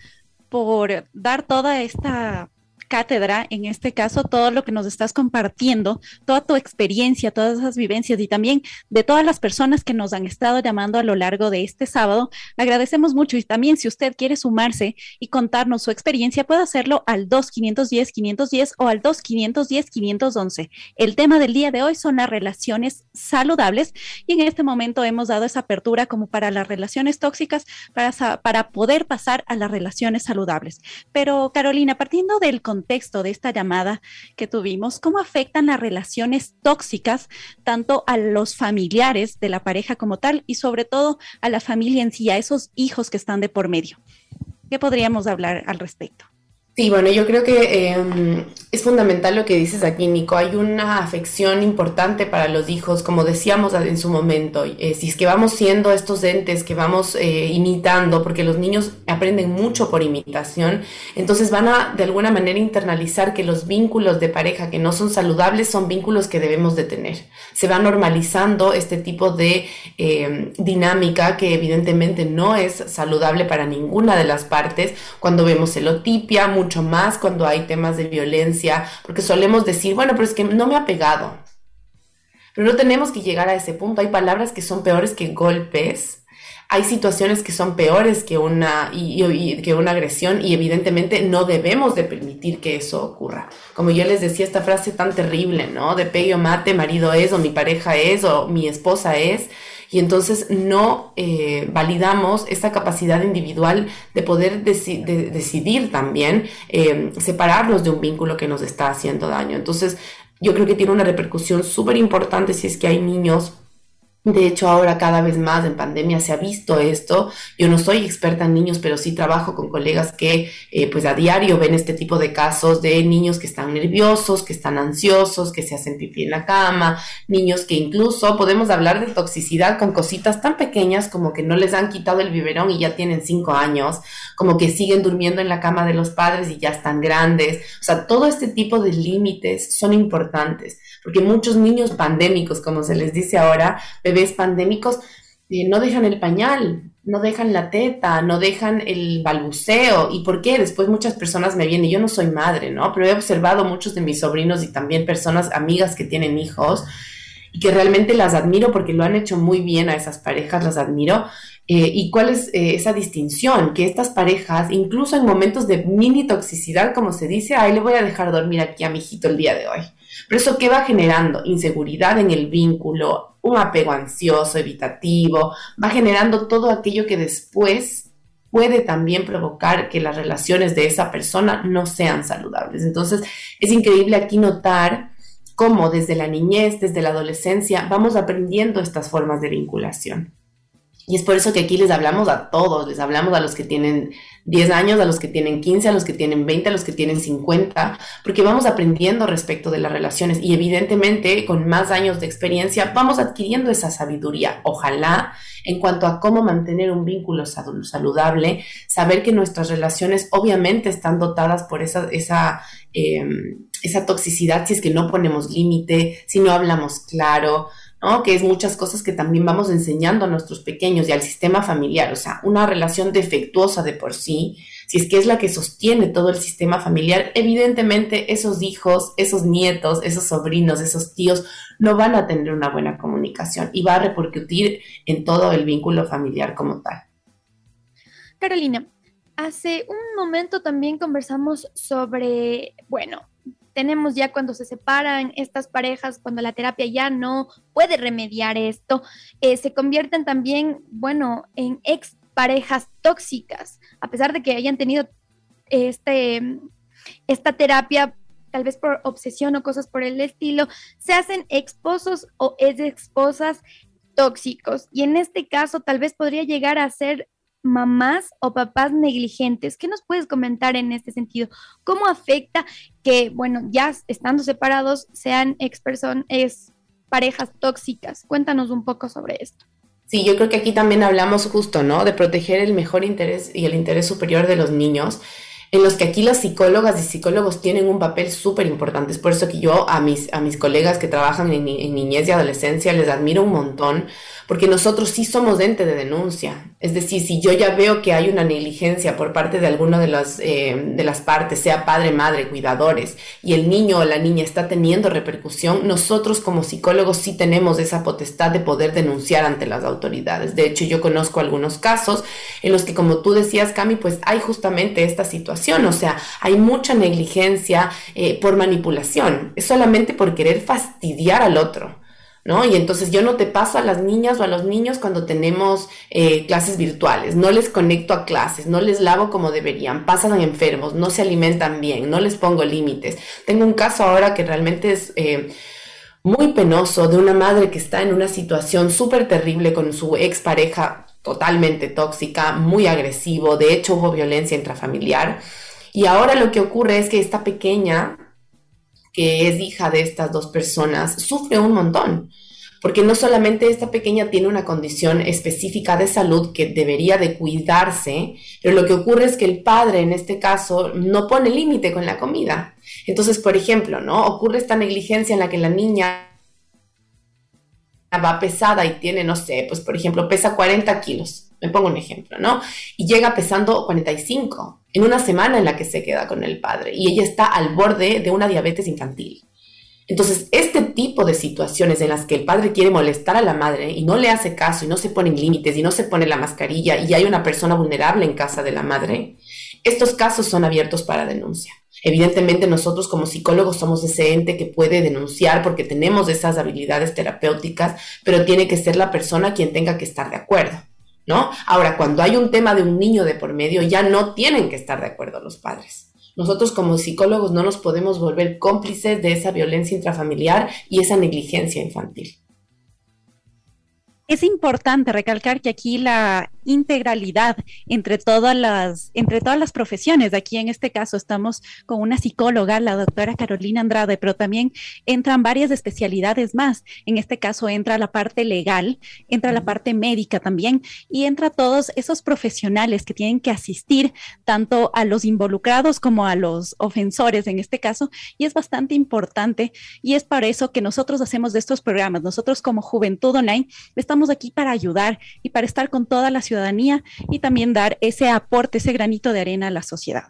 por dar toda esta cátedra, en este caso, todo lo que nos estás compartiendo, toda tu experiencia, todas esas vivencias y también de todas las personas que nos han estado llamando a lo largo de este sábado. Agradecemos mucho y también si usted quiere sumarse y contarnos su experiencia, puede hacerlo al 2510-510 o al 2510-511. El tema del día de hoy son las relaciones saludables y en este momento hemos dado esa apertura como para las relaciones tóxicas, para, para poder pasar a las relaciones saludables. Pero Carolina, partiendo del contexto, contexto de esta llamada que tuvimos, cómo afectan las relaciones tóxicas tanto a los familiares de la pareja como tal y sobre todo a la familia en sí, a esos hijos que están de por medio. ¿Qué podríamos hablar al respecto? Sí, bueno, yo creo que em, es fundamental lo que dices aquí, Nico. Hay una afección importante para los hijos, como decíamos en su momento. Eh, si es que vamos siendo estos entes que vamos eh, imitando, porque los niños aprenden mucho por imitación, entonces van a de alguna manera internalizar que los vínculos de pareja que no son saludables son vínculos que debemos de tener. Se va normalizando este tipo de em, dinámica que evidentemente no es saludable para ninguna de las partes. Cuando vemos celotipia, mucho más cuando hay temas de violencia, porque solemos decir, bueno, pero es que no me ha pegado. Pero no tenemos que llegar a ese punto. Hay palabras que son peores que golpes. Hay situaciones que son peores que una, y, que una agresión y evidentemente no debemos de permitir que eso ocurra. Como yo les decía, esta frase tan terrible, ¿no? De pegue o mate, marido es, o mi pareja es, o mi esposa es y entonces no eh, validamos esta capacidad individual de poder decidir también eh, separarnos de un vínculo que nos está haciendo daño. Entonces yo creo que tiene una repercusión súper importante si es que hay niños de hecho, ahora cada vez más en pandemia se ha visto esto. Yo no soy experta en niños, pero sí trabajo con colegas que eh, pues a diario ven este tipo de casos de niños que están nerviosos, que están ansiosos, que se hacen pipí en la cama, niños que incluso podemos hablar de toxicidad con cositas tan pequeñas como que no les han quitado el biberón y ya tienen cinco años, como que siguen durmiendo en la cama de los padres y ya están grandes. O sea, todo este tipo de límites son importantes porque muchos niños pandémicos, como se les dice ahora, bebés pandémicos, eh, no dejan el pañal, no dejan la teta, no dejan el balbuceo. ¿Y por qué? Después muchas personas me vienen, yo no soy madre, ¿no? Pero he observado muchos de mis sobrinos y también personas, amigas que tienen hijos y que realmente las admiro porque lo han hecho muy bien a esas parejas, las admiro. Eh, ¿Y cuál es eh, esa distinción? Que estas parejas, incluso en momentos de mini toxicidad, como se dice, ahí le voy a dejar dormir aquí a mi hijito el día de hoy. Pero eso qué va generando? Inseguridad en el vínculo, un apego ansioso, evitativo, va generando todo aquello que después puede también provocar que las relaciones de esa persona no sean saludables. Entonces, es increíble aquí notar cómo desde la niñez, desde la adolescencia, vamos aprendiendo estas formas de vinculación. Y es por eso que aquí les hablamos a todos, les hablamos a los que tienen 10 años, a los que tienen 15, a los que tienen 20, a los que tienen 50, porque vamos aprendiendo respecto de las relaciones y evidentemente con más años de experiencia vamos adquiriendo esa sabiduría. Ojalá en cuanto a cómo mantener un vínculo saludable, saber que nuestras relaciones obviamente están dotadas por esa, esa, em, esa toxicidad si es que no ponemos límite, si no hablamos claro, que es muchas cosas que también vamos enseñando a nuestros pequeños y al sistema familiar, o sea, una relación defectuosa de por sí, si es que es la que sostiene todo el sistema familiar, evidentemente esos hijos, esos nietos, esos sobrinos, esos tíos no van a tener una buena comunicación y va a repercutir en todo el vínculo familiar como tal. Carolina, hace un momento también conversamos sobre, bueno, tenemos ya cuando se separan estas parejas, cuando la terapia ya no puede remediar esto, eh, se convierten también, bueno, en ex parejas tóxicas, a pesar de que hayan tenido este, esta terapia tal vez por obsesión o cosas por el estilo, se hacen esposos o ex esposas tóxicos. Y en este caso tal vez podría llegar a ser mamás o papás negligentes. ¿Qué nos puedes comentar en este sentido? ¿Cómo afecta que, bueno, ya estando separados sean ex, ex parejas tóxicas? Cuéntanos un poco sobre esto. Sí, yo creo que aquí también hablamos justo, ¿no? De proteger el mejor interés y el interés superior de los niños. En los que aquí las psicólogas y psicólogos tienen un papel súper importante. Es por eso que yo a mis, a mis colegas que trabajan en, en, niñez y adolescencia les admiro un montón, porque nosotros sí somos ente de denuncia. Es decir, si yo ya veo que hay una negligencia por parte de alguna de las, eh, de las partes, sea padre, madre, cuidadores, y el niño o la niña está teniendo repercusión, nosotros como psicólogos sí tenemos esa potestad de poder denunciar ante las autoridades. De hecho, yo conozco algunos casos en los que, como tú decías, Cami, pues hay justamente esta situación, o sea, hay mucha negligencia eh, por manipulación, es solamente por querer fastidiar al otro. ¿no? Y entonces yo no te paso a las niñas o a los niños cuando tenemos eh, clases virtuales, no les conecto a clases, no les lavo como deberían, pasan enfermos, no se alimentan bien, no les pongo límites. Tengo un caso ahora que realmente es... Eh, muy penoso de una madre que está en una situación súper terrible con su expareja totalmente tóxica, muy agresivo, de hecho hubo violencia intrafamiliar. Y ahora lo que ocurre es que esta pequeña que es hija de estas dos personas, sufre un montón, porque no solamente esta pequeña tiene una condición específica de salud que debería de cuidarse, pero lo que ocurre es que el padre en este caso no pone límite con la comida. Entonces, por ejemplo, ¿no? Ocurre esta negligencia en la que la niña va pesada y tiene, no sé, pues por ejemplo, pesa 40 kilos, me pongo un ejemplo, ¿no? Y llega pesando 45 en una semana en la que se queda con el padre y ella está al borde de una diabetes infantil. Entonces, este tipo de situaciones en las que el padre quiere molestar a la madre y no le hace caso y no se ponen límites y no se pone la mascarilla y hay una persona vulnerable en casa de la madre, estos casos son abiertos para denuncia. Evidentemente nosotros como psicólogos somos ese ente que puede denunciar porque tenemos esas habilidades terapéuticas, pero tiene que ser la persona quien tenga que estar de acuerdo. ¿no? Ahora, cuando hay un tema de un niño de por medio, ya no tienen que estar de acuerdo los padres. Nosotros como psicólogos no nos podemos volver cómplices de esa violencia intrafamiliar y esa negligencia infantil. Es importante recalcar que aquí la integralidad entre todas las, entre todas las profesiones. Aquí en este caso estamos con una psicóloga, la doctora Carolina Andrade, pero también entran varias especialidades más. En este caso entra la parte legal, entra la parte médica también y entra todos esos profesionales que tienen que asistir tanto a los involucrados como a los ofensores en este caso. Y es bastante importante y es para eso que nosotros hacemos de estos programas. Nosotros como Juventud Online estamos aquí para ayudar y para estar con toda la ciudad ciudadanía y también dar ese aporte, ese granito de arena a la sociedad.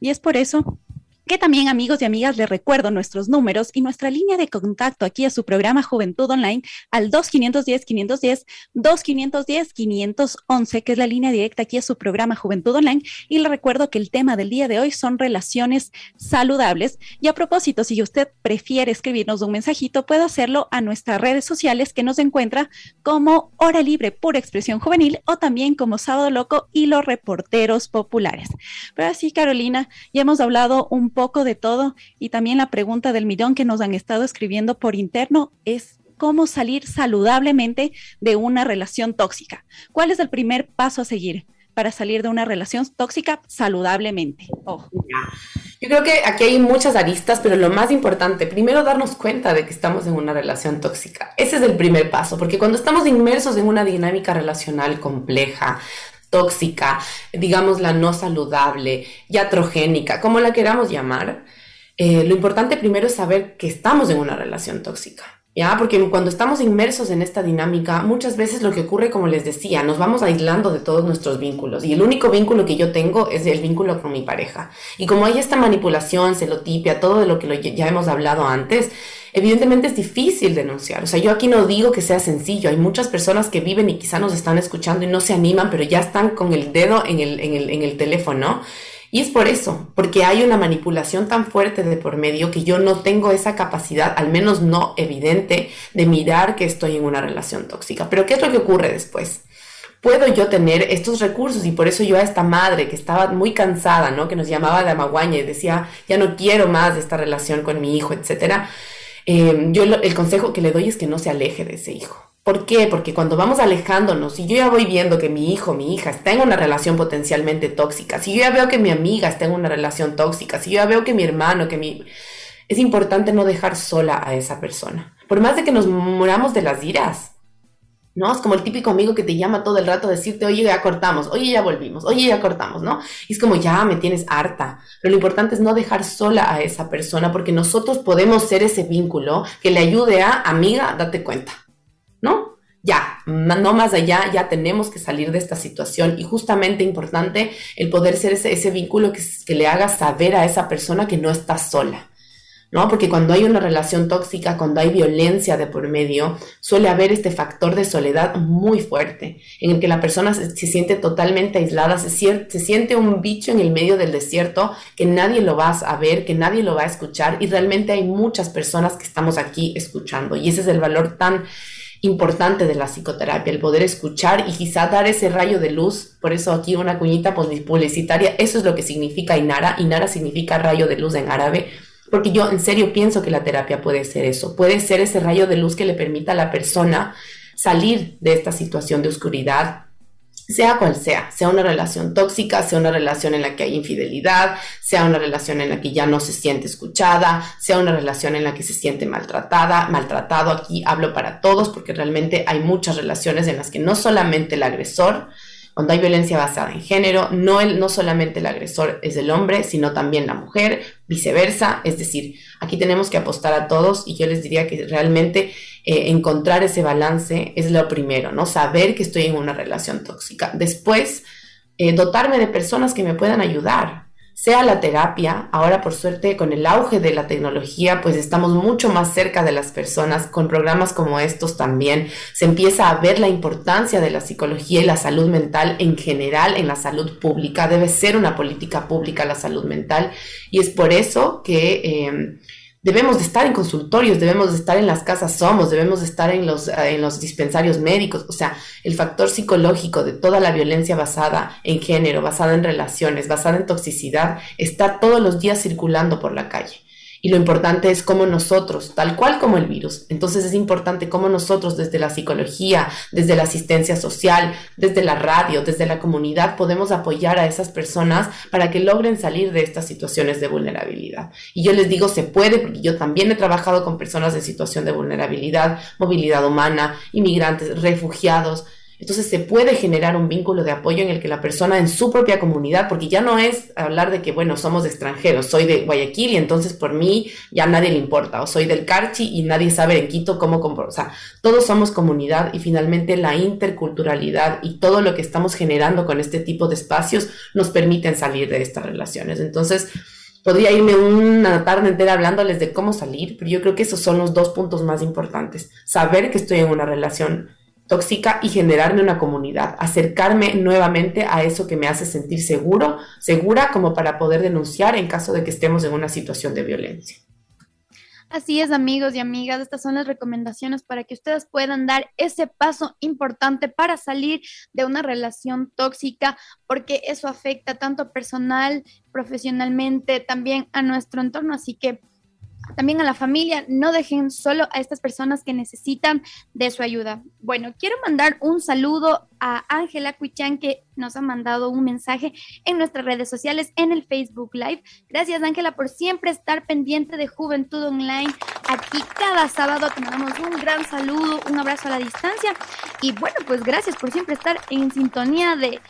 Y es por eso que también amigos y amigas les recuerdo nuestros números y nuestra línea de contacto aquí a su programa Juventud Online al 2510-510, 2510-511, que es la línea directa aquí a su programa Juventud Online. Y le recuerdo que el tema del día de hoy son relaciones saludables. Y a propósito, si usted prefiere escribirnos un mensajito, puede hacerlo a nuestras redes sociales que nos encuentra como Hora Libre Pura Expresión Juvenil o también como Sábado Loco y los reporteros populares. Pero así, Carolina, ya hemos hablado un poco de todo y también la pregunta del millón que nos han estado escribiendo por interno es cómo salir saludablemente de una relación tóxica. ¿Cuál es el primer paso a seguir? para salir de una relación tóxica saludablemente. Yo creo que aquí hay muchas aristas, pero lo más importante, primero darnos cuenta de que estamos en una relación tóxica. Ese es el primer paso, porque cuando estamos inmersos en una dinámica relacional compleja, tóxica, digamos la no saludable, yatrogénica, como la queramos llamar, eh, lo importante primero es saber que estamos en una relación tóxica. ¿Ya? Porque cuando estamos inmersos en esta dinámica, muchas veces lo que ocurre, como les decía, nos vamos aislando de todos nuestros vínculos. Y el único vínculo que yo tengo es el vínculo con mi pareja. Y como hay esta manipulación, celotipia, todo de lo que ya hemos hablado antes, evidentemente es difícil denunciar. O sea, yo aquí no digo que sea sencillo. Hay muchas personas que viven y quizá nos están escuchando y no se animan, pero ya están con el dedo en el, en el, en el teléfono. Y es por eso, porque hay una manipulación tan fuerte de por medio que yo no tengo esa capacidad, al menos no evidente, de mirar que estoy en una relación tóxica. Pero ¿qué es lo que ocurre después? puedo yo tener estos recursos y por eso yo a esta madre que estaba muy cansada, ¿no? Que nos llamaba de amaguaña y decía, ya no quiero más esta relación con mi hijo, etcétera Em, yo el consejo que le doy es que no se aleje de ese hijo. ¿Por qué? Porque cuando vamos alejándonos, si yo ya voy viendo que mi hijo, mi hija está en una relación potencialmente tóxica, si yo ya veo que mi amiga está en una relación tóxica, si yo ya veo que mi hermano, que mi... Es importante no dejar sola a esa persona. Por más de que nos muramos de las iras, ¿no? Es como el típico amigo que te llama todo el rato a decirte, oye, ya cortamos, oye, ya volvimos, oye, ya cortamos, ¿no? Y es como, ya me tienes harta. Pero lo importante es no dejar sola a esa persona porque nosotros podemos ser ese vínculo que le ayude a, amiga, date cuenta, ¿no? Ya, no más allá, ya tenemos que salir de esta situación y justamente importante el poder ser ese, ese vínculo que, que le haga saber a esa persona que no está sola ¿no? Porque cuando hay una relación tóxica, cuando hay violencia de por medio, suele haber este factor de soledad muy fuerte, en el que la persona se, siente totalmente aislada, se, se, siente un bicho en el medio del desierto, que nadie lo va a ver, que nadie lo va a escuchar, y realmente hay muchas personas que estamos aquí escuchando, y ese es el valor tan importante de la psicoterapia, el poder escuchar y quizá dar ese rayo de luz. Por eso aquí una cuñita publicitaria, eso es lo que significa Inara. Inara significa rayo de luz en árabe porque yo en serio pienso que la terapia puede ser eso, puede ser ese rayo de luz que le permita a la persona salir de esta situación de oscuridad, sea cual sea, sea una relación tóxica, sea una relación en la que hay infidelidad, sea una relación en la que ya no se siente escuchada, sea una relación en la que se siente maltratada, maltratado. Aquí hablo para todos porque realmente hay muchas relaciones en las que no solamente el agresor, cuando hay violencia basada en género, no, el, no solamente el agresor es el hombre, sino también la mujer, viceversa. Es decir, aquí tenemos que apostar a todos y yo les diría que realmente eh, encontrar ese balance es lo primero, ¿no? Saber que estoy en una relación tóxica. Después, eh, dotarme de personas que me puedan ayudar sea la terapia, ahora por suerte con el auge de la tecnología, pues estamos mucho más cerca de las personas, con programas como estos también. Se empieza a ver la importancia de la psicología y la salud mental en general en la salud pública, debe ser una política pública la salud mental. Y es por eso que... Eh, debemos de estar en consultorios, debemos de estar en las casas somos, debemos de estar en los, en los dispensarios médicos. O sea, el factor psicológico de toda la violencia basada en género, basada en relaciones, basada en toxicidad, está todos los días circulando por la calle. Y lo importante es cómo nosotros, tal cual como el virus, entonces es importante cómo nosotros desde la psicología, desde la asistencia social, desde la radio, desde la comunidad, podemos apoyar a esas personas para que logren salir de estas situaciones de vulnerabilidad. Y yo les digo, se puede, porque yo también he trabajado con personas en situación de vulnerabilidad, movilidad humana, inmigrantes, refugiados entonces se puede generar un vínculo de apoyo en el que la persona en su propia comunidad, porque ya no es hablar de que, bueno, somos extranjeros, soy de Guayaquil y entonces por mí ya nadie le importa, o soy del Carchi y nadie sabe en Quito cómo, o sea, todos somos comunidad y finalmente la interculturalidad y todo lo que estamos generando con este tipo de espacios nos permiten salir de estas relaciones. Entonces, podría irme una tarde entera hablándoles de cómo salir, pero yo creo que esos son los dos puntos más importantes. Saber que estoy en una relación tóxica y generarme una comunidad, acercarme nuevamente a eso que me hace sentir seguro, segura como para poder denunciar en caso de que estemos en una situación de violencia. Así es, amigos y amigas, estas son las recomendaciones para que ustedes puedan dar ese paso importante para salir de una relación tóxica, porque eso afecta tanto personal, profesionalmente, también a nuestro entorno. Así que también a la familia, no dejen solo a estas personas que necesitan de su ayuda. Bueno, quiero mandar un saludo a Ángela Cuichán que nos ha mandado un mensaje en nuestras redes sociales, en el Facebook Live. Gracias Ángela por siempre estar pendiente de Juventud Online. Aquí cada sábado te mandamos un gran saludo, un abrazo a la distancia y bueno, pues gracias por siempre estar en sintonía de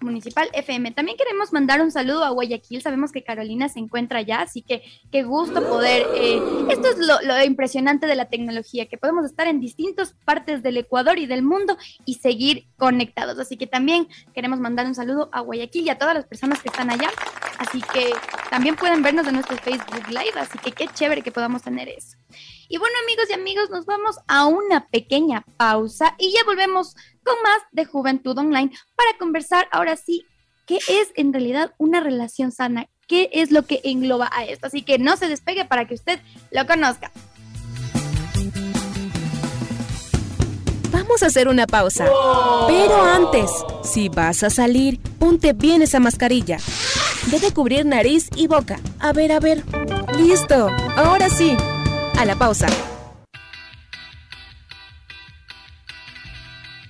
Municipal FM. También queremos mandar un saludo a Guayaquil. Sabemos que Carolina se encuentra allá, así que qué gusto poder. Eh, esto es lo, impresionante de la tecnología, que podemos estar en distintas partes del Ecuador y del mundo y seguir conectados. Así que también queremos mandar un saludo a Guayaquil y a todas las personas que están allá. Así que también pueden vernos en nuestro Facebook Live, así que qué chévere que podamos tener eso. Y bueno, amigos y amigos, nos vamos a una pequeña pausa y ya volvemos con más de Juventud Online para conversar ahora sí qué es en realidad una relación sana, qué es lo que engloba a esto. Así que no se despegue para que usted lo conozca. Vamos a hacer una pausa. Pero antes, si vas a salir, ponte bien esa mascarilla. Debe cubrir nariz y boca. A ver, a ver. Listo. Ahora sí a la pausa.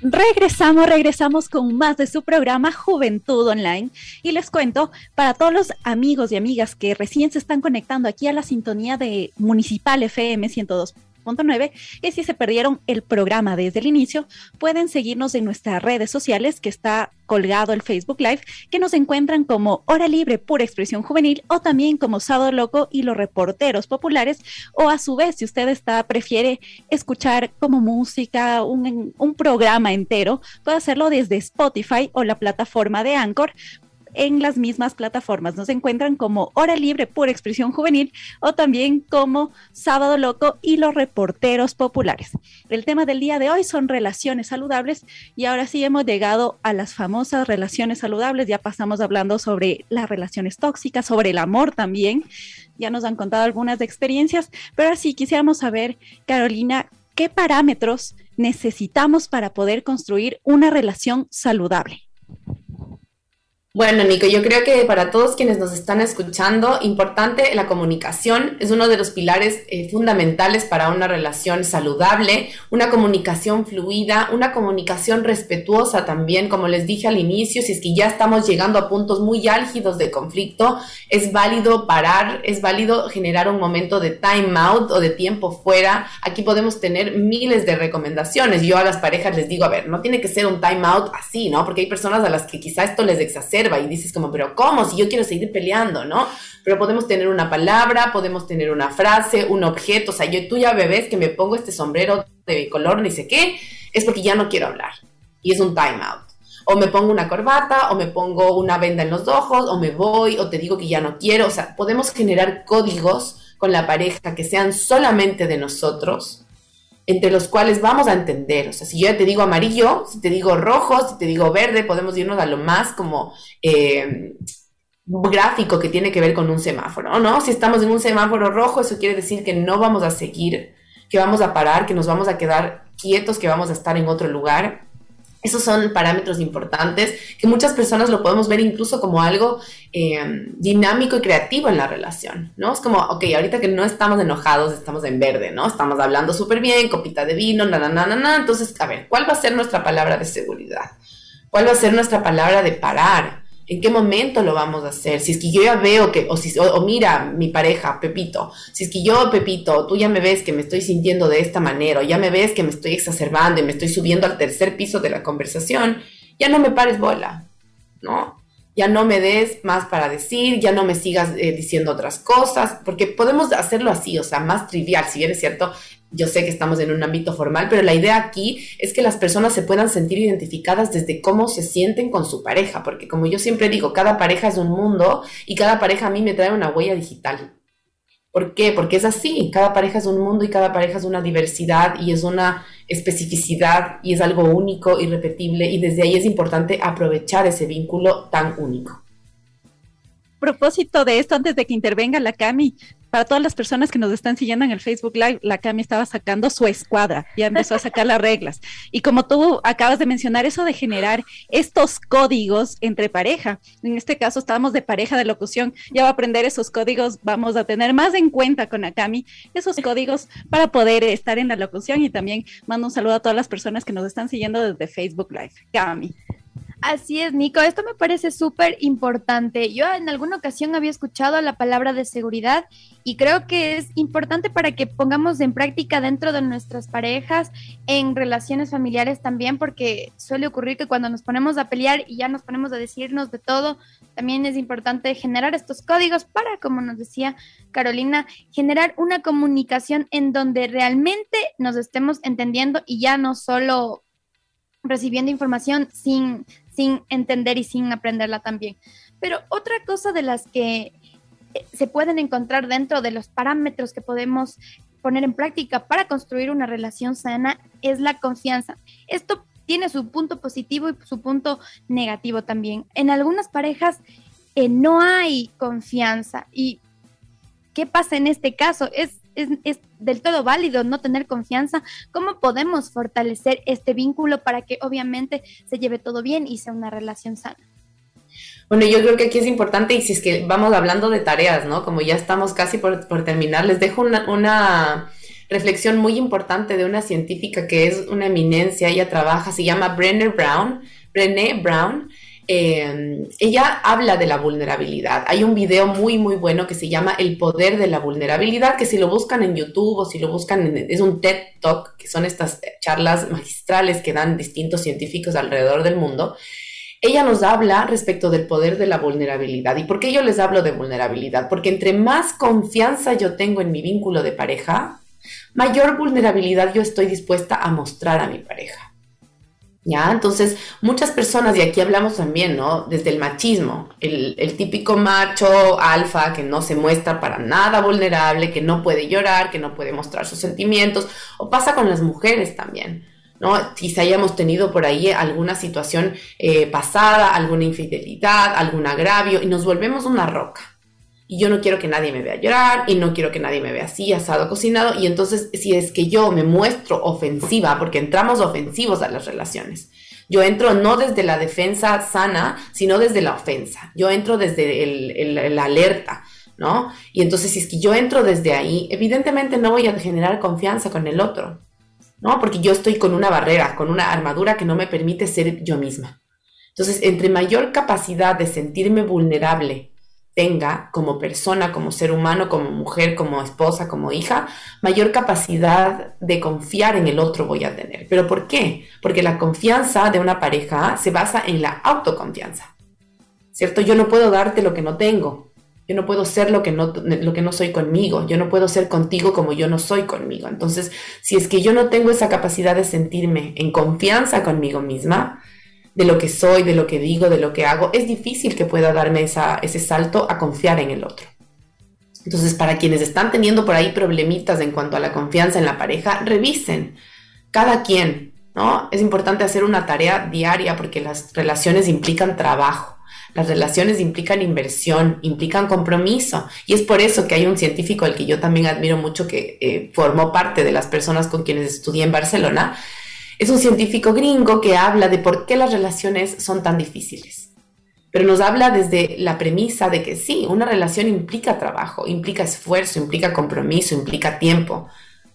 Regresamos, regresamos con más de su programa Juventud Online y les cuento para todos los amigos y amigas que recién se están conectando aquí a la sintonía de Municipal FM 102 92.9 y si se perdieron el programa desde el inicio, pueden seguirnos en nuestras redes sociales que está colgado el Facebook Live, que nos encuentran como Hora Libre Pura Expresión Juvenil o también como Sábado Loco y los reporteros populares o a su vez si usted está prefiere escuchar como música un, un programa entero, puede hacerlo desde Spotify o la plataforma de Anchor en las mismas plataformas. Nos encuentran como Hora Libre Pura Expresión Juvenil o también como Sábado Loco y los reporteros populares. El tema del día de hoy son relaciones saludables y ahora sí hemos llegado a las famosas relaciones saludables. Ya pasamos hablando sobre las relaciones tóxicas, sobre el amor también. Ya nos han contado algunas experiencias, pero así quisiéramos saber, Carolina, ¿qué parámetros necesitamos para poder construir una relación saludable? Bueno, Nico, yo creo que para todos quienes nos están escuchando, importante la comunicación es uno de los pilares eh, fundamentales para una relación saludable, una comunicación fluida, una comunicación respetuosa también, como les dije al inicio, si es que ya estamos llegando a puntos muy álgidos de conflicto, es válido parar, es válido generar un momento de time out o de tiempo fuera. Aquí podemos tener miles de recomendaciones. Yo a las parejas les digo, a ver, no tiene que ser un time out así, ¿no? Porque hay personas a las que quizá esto les exacerba y dices como, pero ¿cómo? Si yo quiero seguir peleando, ¿no? Pero podemos tener una palabra, podemos tener una frase, un objeto, o sea, yo tú ya bebés que me pongo este sombrero de color, ni sé qué, es porque ya no quiero hablar y es un time out. O me pongo una corbata, o me pongo una venda en los ojos, o me voy, o te digo que ya no quiero. O sea, podemos generar códigos con la pareja que sean solamente de nosotros, entre los cuales vamos a entender. O sea, si yo ya te digo amarillo, si te digo rojo, si te digo verde, podemos irnos a lo más como eh, gráfico que tiene que ver con un semáforo, ¿no? Si estamos en un semáforo rojo, eso quiere decir que no vamos a seguir, que vamos a parar, que nos vamos a quedar quietos, que vamos a estar en otro lugar. Esos son parámetros importantes que muchas personas lo podemos ver incluso como algo eh, dinámico y creativo en la relación, ¿no? Es como, ok, ahorita que no estamos enojados, estamos en verde, ¿no? Estamos hablando súper bien, copita de vino, na, na, na, Entonces, a ver, ¿cuál va a ser nuestra palabra de seguridad? ¿Cuál va a ser nuestra palabra de parar? ¿En qué momento lo vamos a hacer? Si es que yo ya veo que, o, si, o, mira, mi pareja, Pepito, si es que yo, Pepito, tú ya me ves que me estoy sintiendo de esta manera, o ya me ves que me estoy exacerbando y me estoy subiendo al tercer piso de la conversación, ya no me pares bola, ¿no? Ya no me des más para decir, ya no me sigas eh, diciendo otras cosas, porque podemos hacerlo así, o sea, más trivial, si bien es cierto, yo sé que estamos en un ámbito formal, pero la idea aquí es que las personas se puedan sentir identificadas desde cómo se sienten con su pareja, porque como yo siempre digo, cada pareja es un mundo y cada pareja a mí me trae una huella digital. ¿Por qué? Porque es así, cada pareja es un mundo y cada pareja es una diversidad y es una especificidad y es algo único, irrepetible y desde ahí es importante aprovechar ese vínculo tan único propósito de esto, antes de que intervenga la Cami, para todas las personas que nos están siguiendo en el Facebook Live, la Cami estaba sacando su escuadra, ya empezó a sacar las reglas. Y como tú acabas de mencionar, eso de generar estos códigos entre pareja, en este caso estamos de pareja de locución, ya va a aprender esos códigos, vamos a tener más en cuenta con la Cami esos códigos para poder estar en la locución y también mando un saludo a todas las personas que nos están siguiendo desde Facebook Live. Cami. Así es, Nico. Esto me parece súper importante. Yo en alguna ocasión había escuchado la palabra de seguridad y creo que es importante para que pongamos en práctica dentro de nuestras parejas, en relaciones familiares también, porque suele ocurrir que cuando nos ponemos a pelear y ya nos ponemos a decirnos de todo, también es importante generar estos códigos para, como nos decía Carolina, generar una comunicación en donde realmente nos estemos entendiendo y ya no solo recibiendo información sin, sin entender y sin aprenderla también. Pero otra cosa de las que eh, se pueden encontrar dentro de los parámetros que podemos poner en práctica para construir una relación sana es la confianza. Esto tiene su punto positivo y su punto negativo también. En algunas parejas eh, no hay confianza y ¿qué pasa en este caso? Es es, del todo válido no tener confianza. ¿Cómo podemos fortalecer este vínculo para que obviamente se lleve todo bien y sea una relación sana? Bueno, yo creo que aquí es importante, y si es que vamos hablando de tareas, ¿no? Como ya estamos casi por, terminar, les dejo una, una, reflexión muy importante de una científica que es una eminencia, ella trabaja, se llama Brené Brown, Brené Brown, eh, ella habla de la vulnerabilidad. Hay un video muy, muy bueno que se llama El poder de la vulnerabilidad, que si lo buscan en YouTube o si lo buscan, en, es un TED Talk, que son estas charlas magistrales que dan distintos científicos alrededor del mundo. Ella nos habla respecto del poder de la vulnerabilidad. ¿Y por qué yo les hablo de vulnerabilidad? Porque entre más confianza yo tengo en mi vínculo de pareja, mayor vulnerabilidad yo estoy dispuesta a mostrar a mi pareja. ¿Ya? Entonces, muchas personas, y aquí hablamos también, ¿no? Desde el machismo, el, el, típico macho alfa que no se muestra para nada vulnerable, que no puede llorar, que no puede mostrar sus sentimientos, o pasa con las mujeres también, ¿no? Quizá hayamos tenido por ahí alguna situación eh, pasada, alguna infidelidad, algún agravio, y nos volvemos una roca. Y yo no quiero que nadie me vea llorar, y no quiero que nadie me vea así, asado, cocinado. Y entonces, si es que yo me muestro ofensiva, porque entramos ofensivos a las relaciones, yo entro no desde la defensa sana, sino desde la ofensa. Yo entro desde el, el, alerta, ¿no? Y entonces, si es que yo entro desde ahí, evidentemente no voy a generar confianza con el otro, ¿no? Porque yo estoy con una barrera, con una armadura que no me permite ser yo misma. Entonces, entre mayor capacidad de sentirme vulnerable, tenga como persona, como ser humano, como mujer, como esposa, como hija, mayor capacidad de confiar en el otro voy a tener. ¿Pero por qué? Porque la confianza de una pareja se basa en la autoconfianza. ¿Cierto? Yo no puedo darte lo que no tengo. Yo no puedo ser lo que no, lo que no soy conmigo. Yo no puedo ser contigo como yo no soy conmigo. Entonces, si es que yo no tengo esa capacidad de sentirme en confianza conmigo misma, de lo que soy, de lo que digo, de lo que hago, es difícil que pueda darme esa, ese salto a confiar en el otro. Entonces, para quienes están teniendo por ahí problemitas en cuanto a la confianza en la pareja, revisen cada quien, ¿no? Es importante hacer una tarea diaria porque las relaciones implican trabajo. Las relaciones implican inversión, implican compromiso. Y es por eso que hay un científico al que yo también admiro mucho que eh, formó parte de las personas con quienes estudié en Barcelona, es un científico gringo que habla de por qué las relaciones son tan difíciles. Pero nos habla desde la premisa de que sí, una relación implica trabajo, implica esfuerzo, implica compromiso, implica tiempo.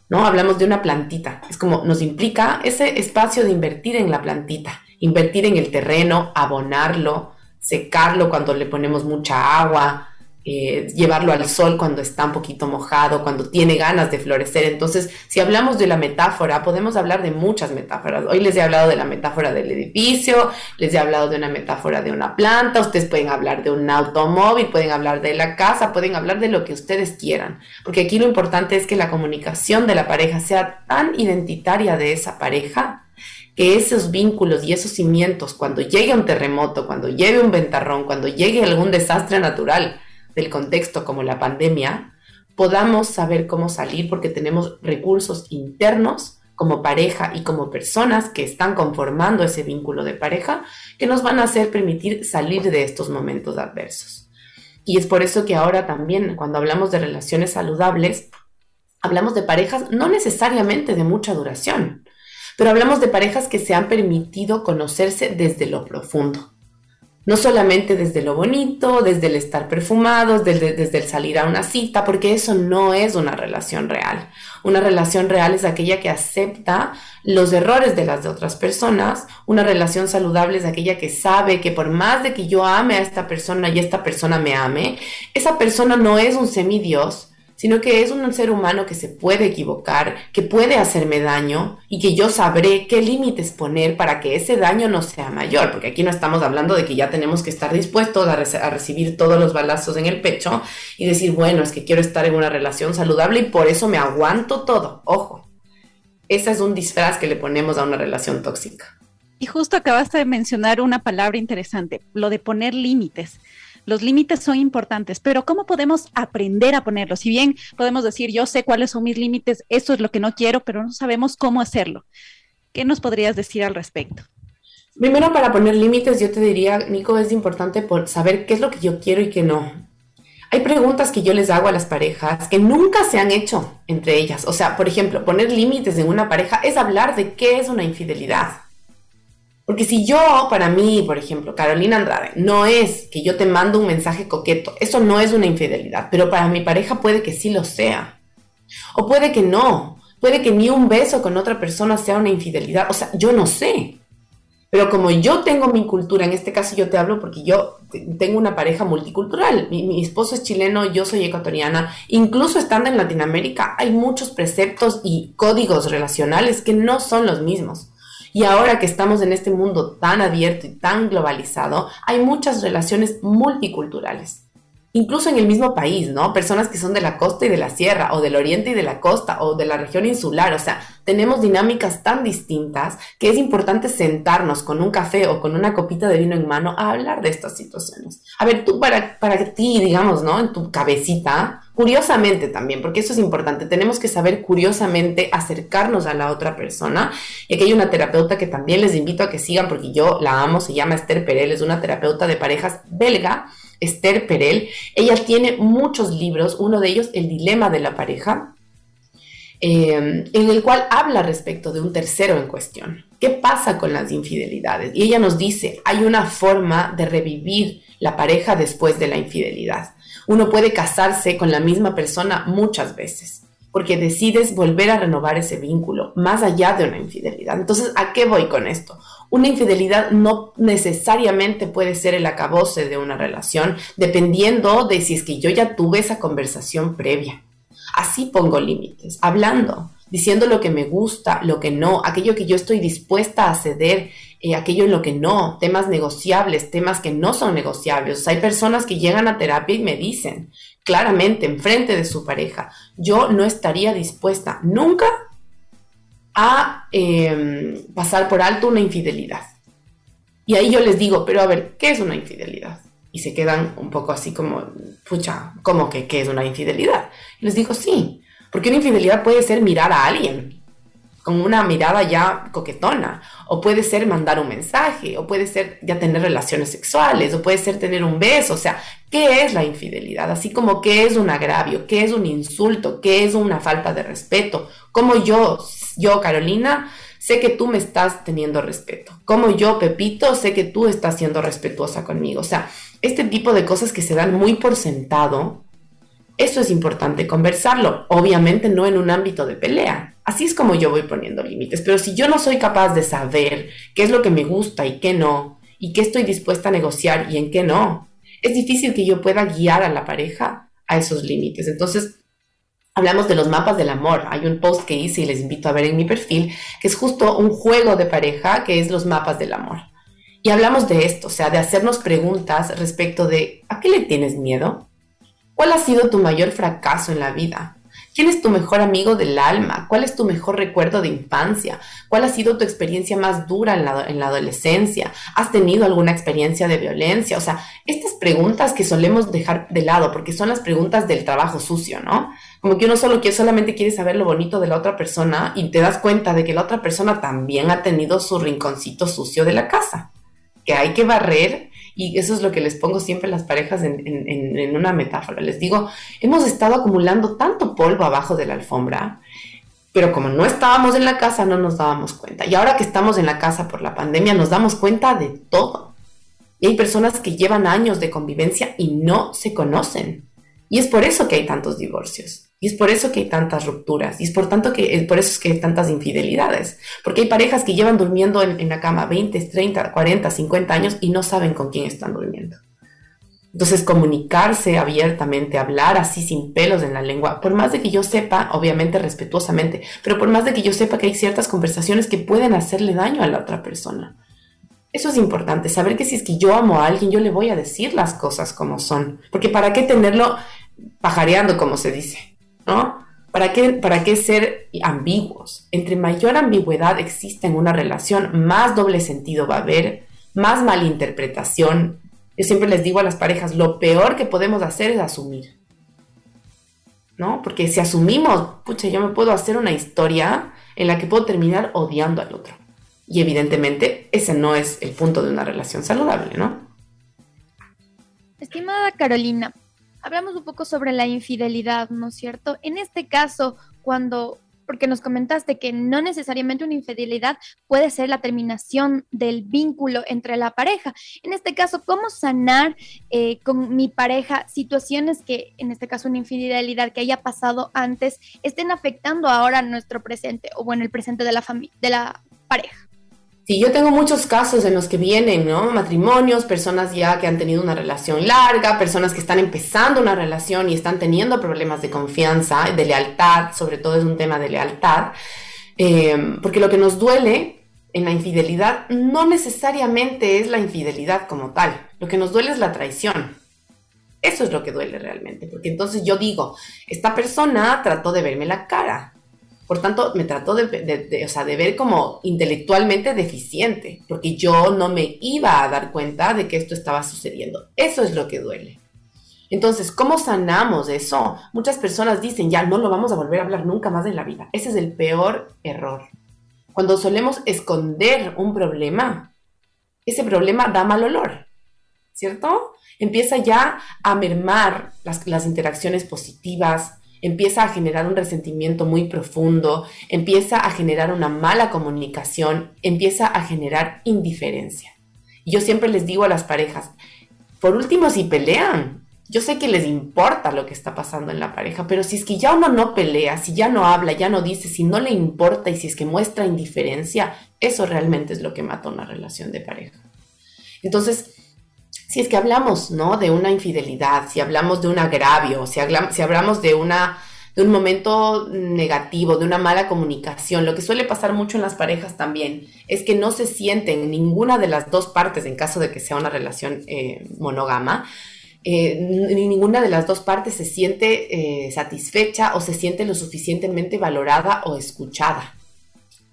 ¿No? Hablamos de una plantita. Es como nos implica ese espacio de invertir en la plantita, invertir en el terreno, abonarlo, secarlo cuando le ponemos mucha agua, eh, llevarlo al sol cuando está un poquito mojado, cuando tiene ganas de florecer. Entonces, si hablamos de la metáfora, podemos hablar de muchas metáforas. Hoy les he hablado de la metáfora del edificio, les he hablado de una metáfora de una planta, ustedes pueden hablar de un automóvil, pueden hablar de la casa, pueden hablar de lo que ustedes quieran. Porque aquí lo importante es que la comunicación de la pareja sea tan identitaria de esa pareja que esos vínculos y esos cimientos, cuando llegue un terremoto, cuando llegue un ventarrón, cuando llegue algún desastre natural, del contexto como la pandemia, podamos saber cómo salir porque tenemos recursos internos como pareja y como personas que están conformando ese vínculo de pareja que nos van a hacer permitir salir de estos momentos adversos. Y es por eso que ahora también cuando hablamos de relaciones saludables, hablamos de parejas no necesariamente de mucha duración, pero hablamos de parejas que se han permitido conocerse desde lo profundo no solamente desde lo bonito, desde el estar perfumados, desde, desde, el salir a una cita, porque eso no es una relación real. Una relación real es aquella que acepta los errores de las de otras personas. Una relación saludable es aquella que sabe que por más de que yo ame a esta persona y esta persona me ame, esa persona no es un semidios, sino que es un ser humano que se puede equivocar, que puede hacerme daño y que yo sabré qué límites poner para que ese daño no sea mayor, porque aquí no estamos hablando de que ya tenemos que estar dispuestos a, recibir todos los balazos en el pecho y decir, bueno, es que quiero estar en una relación saludable y por eso me aguanto todo. Ojo, ese es un disfraz que le ponemos a una relación tóxica. Y justo acabaste de mencionar una palabra interesante, lo de poner límites. Los límites son importantes, pero ¿cómo podemos aprender a ponerlos? Si bien podemos decir, yo sé cuáles son mis límites, eso es lo que no quiero, pero no sabemos cómo hacerlo. ¿Qué nos podrías decir al respecto? Primero, para poner límites, yo te diría, Nico, es importante por saber qué es lo que yo quiero y qué no. Hay preguntas que yo les hago a las parejas que nunca se han hecho entre ellas. O sea, por ejemplo, poner límites en una pareja es hablar de qué es una infidelidad. Porque si yo, para mí, por ejemplo, Carolina Andrade, no es que yo te mando un mensaje coqueto, eso no es una infidelidad, pero para mi pareja puede que sí lo sea. O puede que no, puede que ni un beso con otra persona sea una infidelidad, o sea, yo no sé. Pero como yo tengo mi cultura, en este caso yo te hablo porque yo tengo una pareja multicultural. Mi, esposo es chileno, yo soy ecuatoriana. Incluso estando en Latinoamérica, hay muchos preceptos y códigos relacionales que no son los mismos. Y ahora que estamos en este mundo tan abierto y tan globalizado, hay muchas relaciones multiculturales incluso en el mismo país, ¿no? Personas que son de la costa y de la sierra, o del oriente y de la costa, o de la región insular, o sea, tenemos dinámicas tan distintas que es importante sentarnos con un café o con una copita de vino en mano a hablar de estas situaciones. A ver, tú para, para ti, digamos, ¿no? En tu cabecita, curiosamente también, porque eso es importante, tenemos que saber curiosamente acercarnos a la otra persona. Y aquí hay una terapeuta que también les invito a que sigan, porque yo la amo, se llama Esther Perel, es una terapeuta de parejas belga Esther Perel. Ella tiene muchos libros, uno de ellos, El Dilema de la Pareja, eh, en el cual habla respecto de un tercero en cuestión. ¿Qué pasa con las infidelidades? Y ella nos dice, hay una forma de revivir la pareja después de la infidelidad. Uno puede casarse con la misma persona muchas veces porque decides volver a renovar ese vínculo más allá de una infidelidad. Entonces, ¿a qué voy con esto? Una infidelidad no necesariamente puede ser el acabose de una relación, dependiendo de si es que yo ya tuve esa conversación previa. Así pongo límites, hablando, diciendo lo que me gusta, lo que no, aquello que yo estoy dispuesta a ceder, eh, aquello en lo que no, temas negociables, temas que no son negociables. hay personas que llegan a terapia y me dicen claramente enfrente de su pareja, yo no estaría dispuesta nunca a em, pasar por alto una infidelidad. Y ahí yo les digo, pero a ver, ¿qué es una infidelidad? Y se quedan un poco así como, pucha, ¿cómo que qué es una infidelidad? Y les digo, sí, porque una infidelidad puede ser mirar a alguien con una mirada ya coquetona, o puede ser mandar un mensaje, o puede ser ya tener relaciones sexuales, o puede ser tener un beso, o sea, ¿qué es la infidelidad? Así como qué es un agravio, qué es un insulto, qué es una falta de respeto, como yo, yo Carolina, sé que tú me estás teniendo respeto, como yo Pepito, sé que tú estás siendo respetuosa conmigo, o sea, este tipo de cosas que se dan muy por sentado, eso es importante conversarlo, obviamente no en un ámbito de pelea. Así es como yo voy poniendo límites, pero si yo no soy capaz de saber qué es lo que me gusta y qué no, y qué estoy dispuesta a negociar y en qué no, es difícil que yo pueda guiar a la pareja a esos límites. Entonces, hablamos de los mapas del amor. Hay un post que hice y les invito a ver en mi perfil, que es justo un juego de pareja que es los mapas del amor. Y hablamos de esto, o sea, de hacernos preguntas respecto de, ¿a qué le tienes miedo? ¿Cuál ha sido tu mayor fracaso en la vida? ¿Quién es tu mejor amigo del alma? ¿Cuál es tu mejor recuerdo de infancia? ¿Cuál ha sido tu experiencia más dura en la, en la, adolescencia? ¿Has tenido alguna experiencia de violencia? O sea, estas preguntas que solemos dejar de lado, porque son las preguntas del trabajo sucio, ¿no? Como que uno solo quiere, solamente quiere saber lo bonito de la otra persona y te das cuenta de que la otra persona también ha tenido su rinconcito sucio de la casa, que hay que barrer y eso es lo que les pongo siempre a las parejas en, una metáfora. Les digo, hemos estado acumulando tanto polvo abajo de la alfombra, pero como no estábamos en la casa no nos dábamos cuenta. Y ahora que estamos en la casa por la pandemia nos damos cuenta de todo. Y hay personas que llevan años de convivencia y no se conocen. Y es por eso que hay tantos divorcios. Y es por eso que hay tantas rupturas. Y es por, tanto que, por eso es que hay tantas infidelidades. Porque hay parejas que llevan durmiendo en, la cama 20, 30, 40, 50 años y no saben con quién están durmiendo. Entonces, comunicarse abiertamente, hablar así sin pelos en la lengua, por más de que yo sepa, obviamente respetuosamente, pero por más de que yo sepa que hay ciertas conversaciones que pueden hacerle daño a la otra persona. Eso es importante, saber que si es que yo amo a alguien, yo le voy a decir las cosas como son. Porque ¿para qué tenerlo pajareando, como se dice? ¿No? ¿Para qué, ¿Para qué ser ambiguos? Entre mayor ambigüedad existe en una relación, más doble sentido va a haber, más malinterpretación. Yo siempre les digo a las parejas, lo peor que podemos hacer es asumir. ¿No? Porque si asumimos, pucha, yo me puedo hacer una historia en la que puedo terminar odiando al otro. Y evidentemente ese no es el punto de una relación saludable, ¿no? Estimada Carolina, hablamos un poco sobre la infidelidad, ¿no es cierto? En este caso, cuando, porque nos comentaste que no necesariamente una infidelidad puede ser la terminación del vínculo entre la pareja. En este caso, ¿cómo sanar eh, con mi pareja situaciones que, en este caso, una infidelidad que haya pasado antes, estén afectando ahora nuestro presente o bueno, el presente de la, de la pareja? Sí, yo tengo muchos casos en los que vienen, ¿no? Matrimonios, personas ya que han tenido una relación larga, personas que están empezando una relación y están teniendo problemas de confianza, de lealtad, sobre todo es un tema de lealtad, eh, porque lo que nos duele en la infidelidad no necesariamente es la infidelidad como tal, lo que nos duele es la traición. Eso es lo que duele realmente, porque entonces yo digo, esta persona trató de verme la cara, por tanto, me trató de, de, ver como intelectualmente deficiente, porque yo no me iba a dar cuenta de que esto estaba sucediendo. Eso es lo que duele. Entonces, ¿cómo sanamos eso? Muchas personas dicen, ya no lo vamos a volver a hablar nunca más en la vida. Ese es el peor error. Cuando solemos esconder un problema, ese problema da mal olor, ¿cierto? Empieza ya a mermar las, las interacciones positivas, empieza a generar un resentimiento muy profundo, empieza a generar una mala comunicación, empieza a generar indiferencia. Y yo siempre les digo a las parejas, por último, si pelean, yo sé que les importa lo que está pasando en la pareja, pero si es que ya uno no pelea, si ya no habla, ya no dice, si no le importa y si es que muestra indiferencia, eso realmente es lo que mata una relación de pareja. Entonces, si es que hablamos, ¿no? De una infidelidad, si hablamos de un agravio, si, si hablamos de una de un momento negativo, de una mala comunicación. Lo que suele pasar mucho en las parejas también es que no se sienten ninguna de las dos partes, en caso de que sea una relación eh, monógama, eh, ninguna de las dos partes se siente eh, satisfecha o se siente lo suficientemente valorada o escuchada.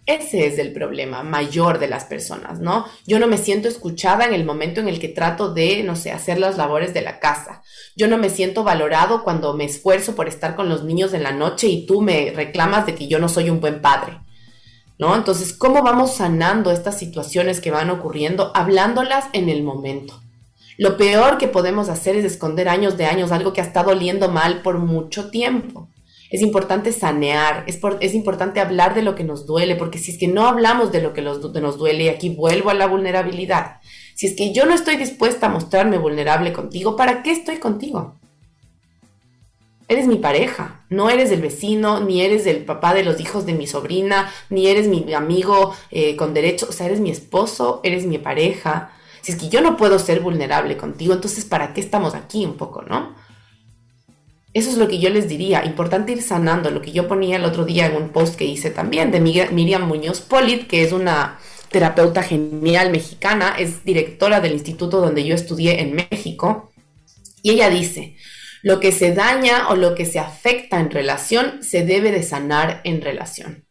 Ese es el problema mayor de las personas, ¿no? Yo no me siento escuchada en el momento en el que trato de, no sé, hacer las labores de la casa. Yo no me siento valorado cuando me esfuerzo por estar con los niños en la noche y tú me reclamas de que yo no soy un buen padre, ¿no? Entonces, ¿cómo vamos sanando estas situaciones que van ocurriendo? Hablándolas en el momento. Lo peor que podemos hacer es esconder años de años algo que ha estado oliendo mal por mucho tiempo es importante sanear, es, es importante hablar de lo que nos duele, porque si es que no hablamos de lo que nos duele, aquí vuelvo a la vulnerabilidad, si es que yo no estoy dispuesta a mostrarme vulnerable contigo, ¿para qué estoy contigo? Eres mi pareja, no eres el vecino, ni eres el papá de los hijos de mi sobrina, ni eres mi amigo eh, con derecho, o sea, eres mi esposo, eres mi pareja. Si es que yo no puedo ser vulnerable contigo, entonces ¿para qué estamos aquí un poco, no? Eso es lo que yo les diría, importante ir sanando, lo que yo ponía el otro día en un post que hice también de Miriam Muñoz Polit, que es una terapeuta genial mexicana, es directora del instituto donde yo estudié en México, y ella dice, lo que se daña o lo que se afecta en relación se debe de sanar en relación.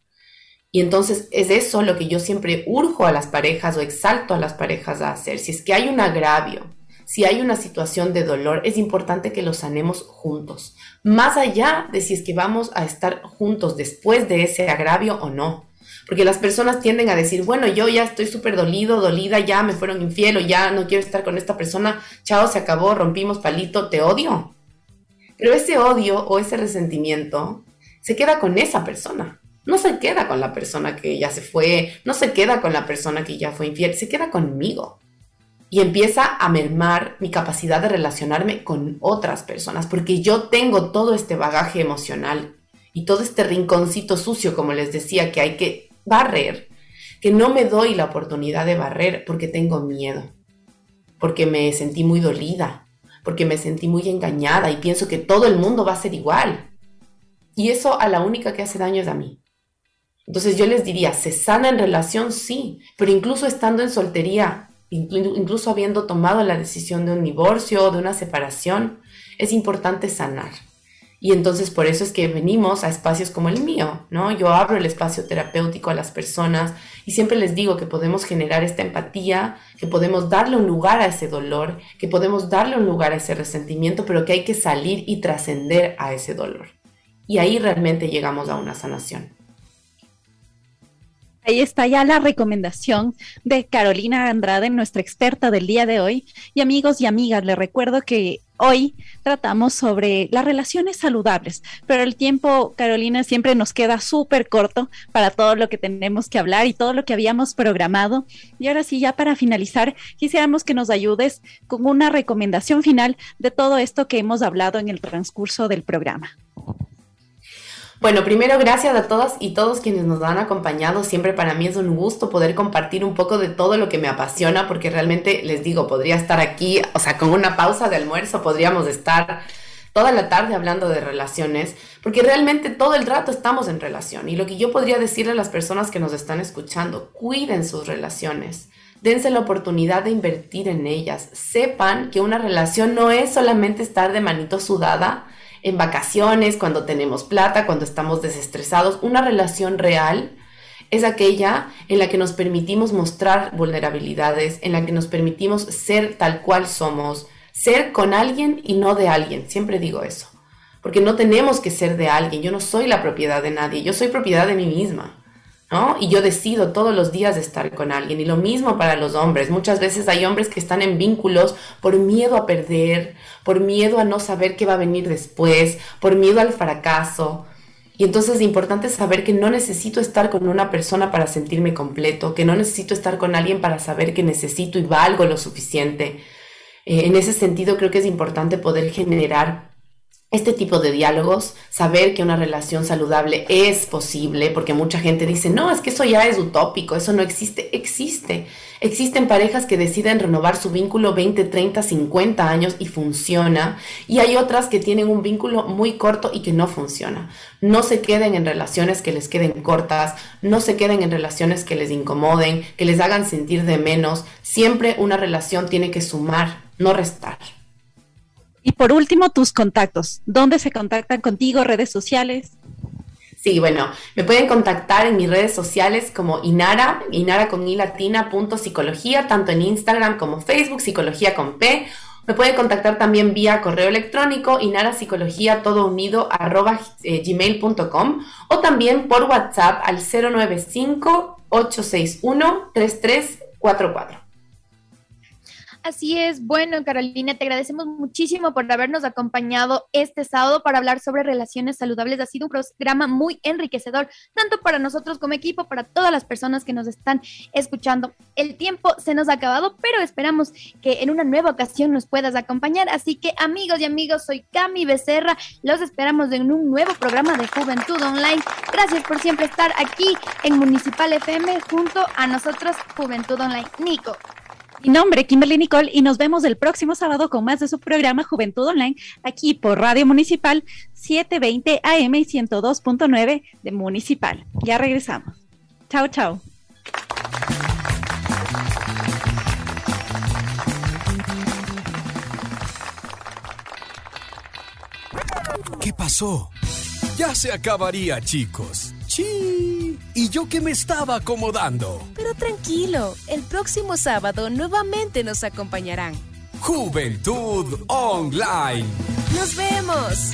Y entonces es eso lo que yo siempre urjo a las parejas o exalto a las parejas a hacer. Si es que hay un agravio, si hay una situación de dolor, es importante que lo sanemos juntos, más allá de si es que vamos a estar juntos después de ese agravio o no. Porque las personas tienden a decir, bueno, yo ya estoy súper dolido, dolida, ya me fueron infiel o ya no quiero estar con esta persona, chao, se acabó, rompimos palito, te odio. Pero ese odio o ese resentimiento se queda con esa persona. No se queda con la persona que ya se fue, no se queda con la persona que ya fue infiel, se queda conmigo y empieza a mermar mi capacidad de relacionarme con otras personas, porque yo tengo todo este bagaje emocional y todo este rinconcito sucio, como les decía, que hay que barrer, que no me doy la oportunidad de barrer porque tengo miedo, porque me sentí muy dolida, porque me sentí muy engañada y pienso que todo el mundo va a ser igual. Y eso a la única que hace daño es a mí. Entonces yo les diría, ¿se sana en relación? Sí, pero incluso estando en soltería, incluso habiendo tomado la decisión de un divorcio o de una separación, es importante sanar. Y entonces por eso es que venimos a espacios como el mío, ¿no? Yo abro el espacio terapéutico a las personas y siempre les digo que podemos generar esta empatía, que podemos darle un lugar a ese dolor, que podemos darle un lugar a ese resentimiento, pero que hay que salir y trascender a ese dolor. Y ahí realmente llegamos a una sanación. Ahí está ya la recomendación de Carolina Andrade, nuestra experta del día de hoy. Y amigos y amigas, les recuerdo que hoy tratamos sobre las relaciones saludables, pero el tiempo, Carolina, siempre nos queda súper corto para todo lo que tenemos que hablar y todo lo que habíamos programado. Y ahora sí, ya para finalizar, quisiéramos que nos ayudes con una recomendación final de todo esto que hemos hablado en el transcurso del programa. Bueno, primero gracias a todas y todos quienes nos han acompañado. Siempre para mí es un gusto poder compartir un poco de todo lo que me apasiona, porque realmente les digo, podría estar aquí, o sea, con una pausa de almuerzo podríamos estar toda la tarde hablando de relaciones, porque realmente todo el rato estamos en relación. Y lo que yo podría decirle a las personas que nos están escuchando, cuiden sus relaciones. Dense la oportunidad de invertir en ellas. Sepan que una relación no es solamente estar de manito sudada en vacaciones, cuando tenemos plata, cuando estamos desestresados. Una relación real es aquella en la que nos permitimos mostrar vulnerabilidades, en la que nos permitimos ser tal cual somos, ser con alguien y no de alguien. Siempre digo eso, porque no tenemos que ser de alguien. Yo no soy la propiedad de nadie, yo soy propiedad de mí misma. Y yo decido todos los días estar con alguien. Y lo mismo para los hombres. Muchas veces hay hombres que están en vínculos por miedo a perder, por miedo a no saber qué va a venir después, por miedo al fracaso. Y entonces es importante saber que no necesito estar con una persona para sentirme completo, que no necesito estar con alguien para saber que necesito y valgo lo suficiente. Eh, en ese sentido creo que es importante poder generar este tipo de diálogos, saber que una relación saludable es posible, porque mucha gente dice, no, es que eso ya es utópico, eso no existe, existe. Existen parejas que deciden renovar su vínculo 20, 30, 50 años y funciona, y hay otras que tienen un vínculo muy corto y que no funciona. No se queden en relaciones que les queden cortas, no se queden en relaciones que les incomoden, que les hagan sentir de menos. Siempre una relación tiene que sumar, no restar. Y por último, tus contactos. ¿Dónde se contactan contigo? ¿Redes sociales? Sí, bueno, me pueden contactar en mis redes sociales como Inara, Inara con i latina, punto psicología, tanto en Instagram como Facebook, psicología con P. Me pueden contactar también vía correo electrónico, Inara Psicología, todo unido, arroba eh, gmail.com o también por WhatsApp al 095 861 3344. Así es. Bueno, Carolina, te agradecemos muchísimo por habernos acompañado este sábado para hablar sobre relaciones saludables. Ha sido un programa muy enriquecedor, tanto para nosotros como equipo, para todas las personas que nos están escuchando. El tiempo se nos ha acabado, pero esperamos que en una nueva ocasión nos puedas acompañar. Así que, amigos y amigos, soy Cami Becerra. Los esperamos en un nuevo programa de Juventud Online. Gracias por siempre estar aquí en Municipal FM junto a nosotros, Juventud Online. Nico. Mi nombre es Kimberly Nicole y nos vemos el próximo sábado con más de su programa Juventud Online aquí por Radio Municipal 720 AM y 102.9 de Municipal. Ya regresamos. Chao, chao. ¿Qué pasó? Ya se acabaría, chicos. ¡Sí! Y yo que me estaba acomodando. Pero tranquilo, el próximo sábado nuevamente nos acompañarán. Juventud Online. Nos vemos.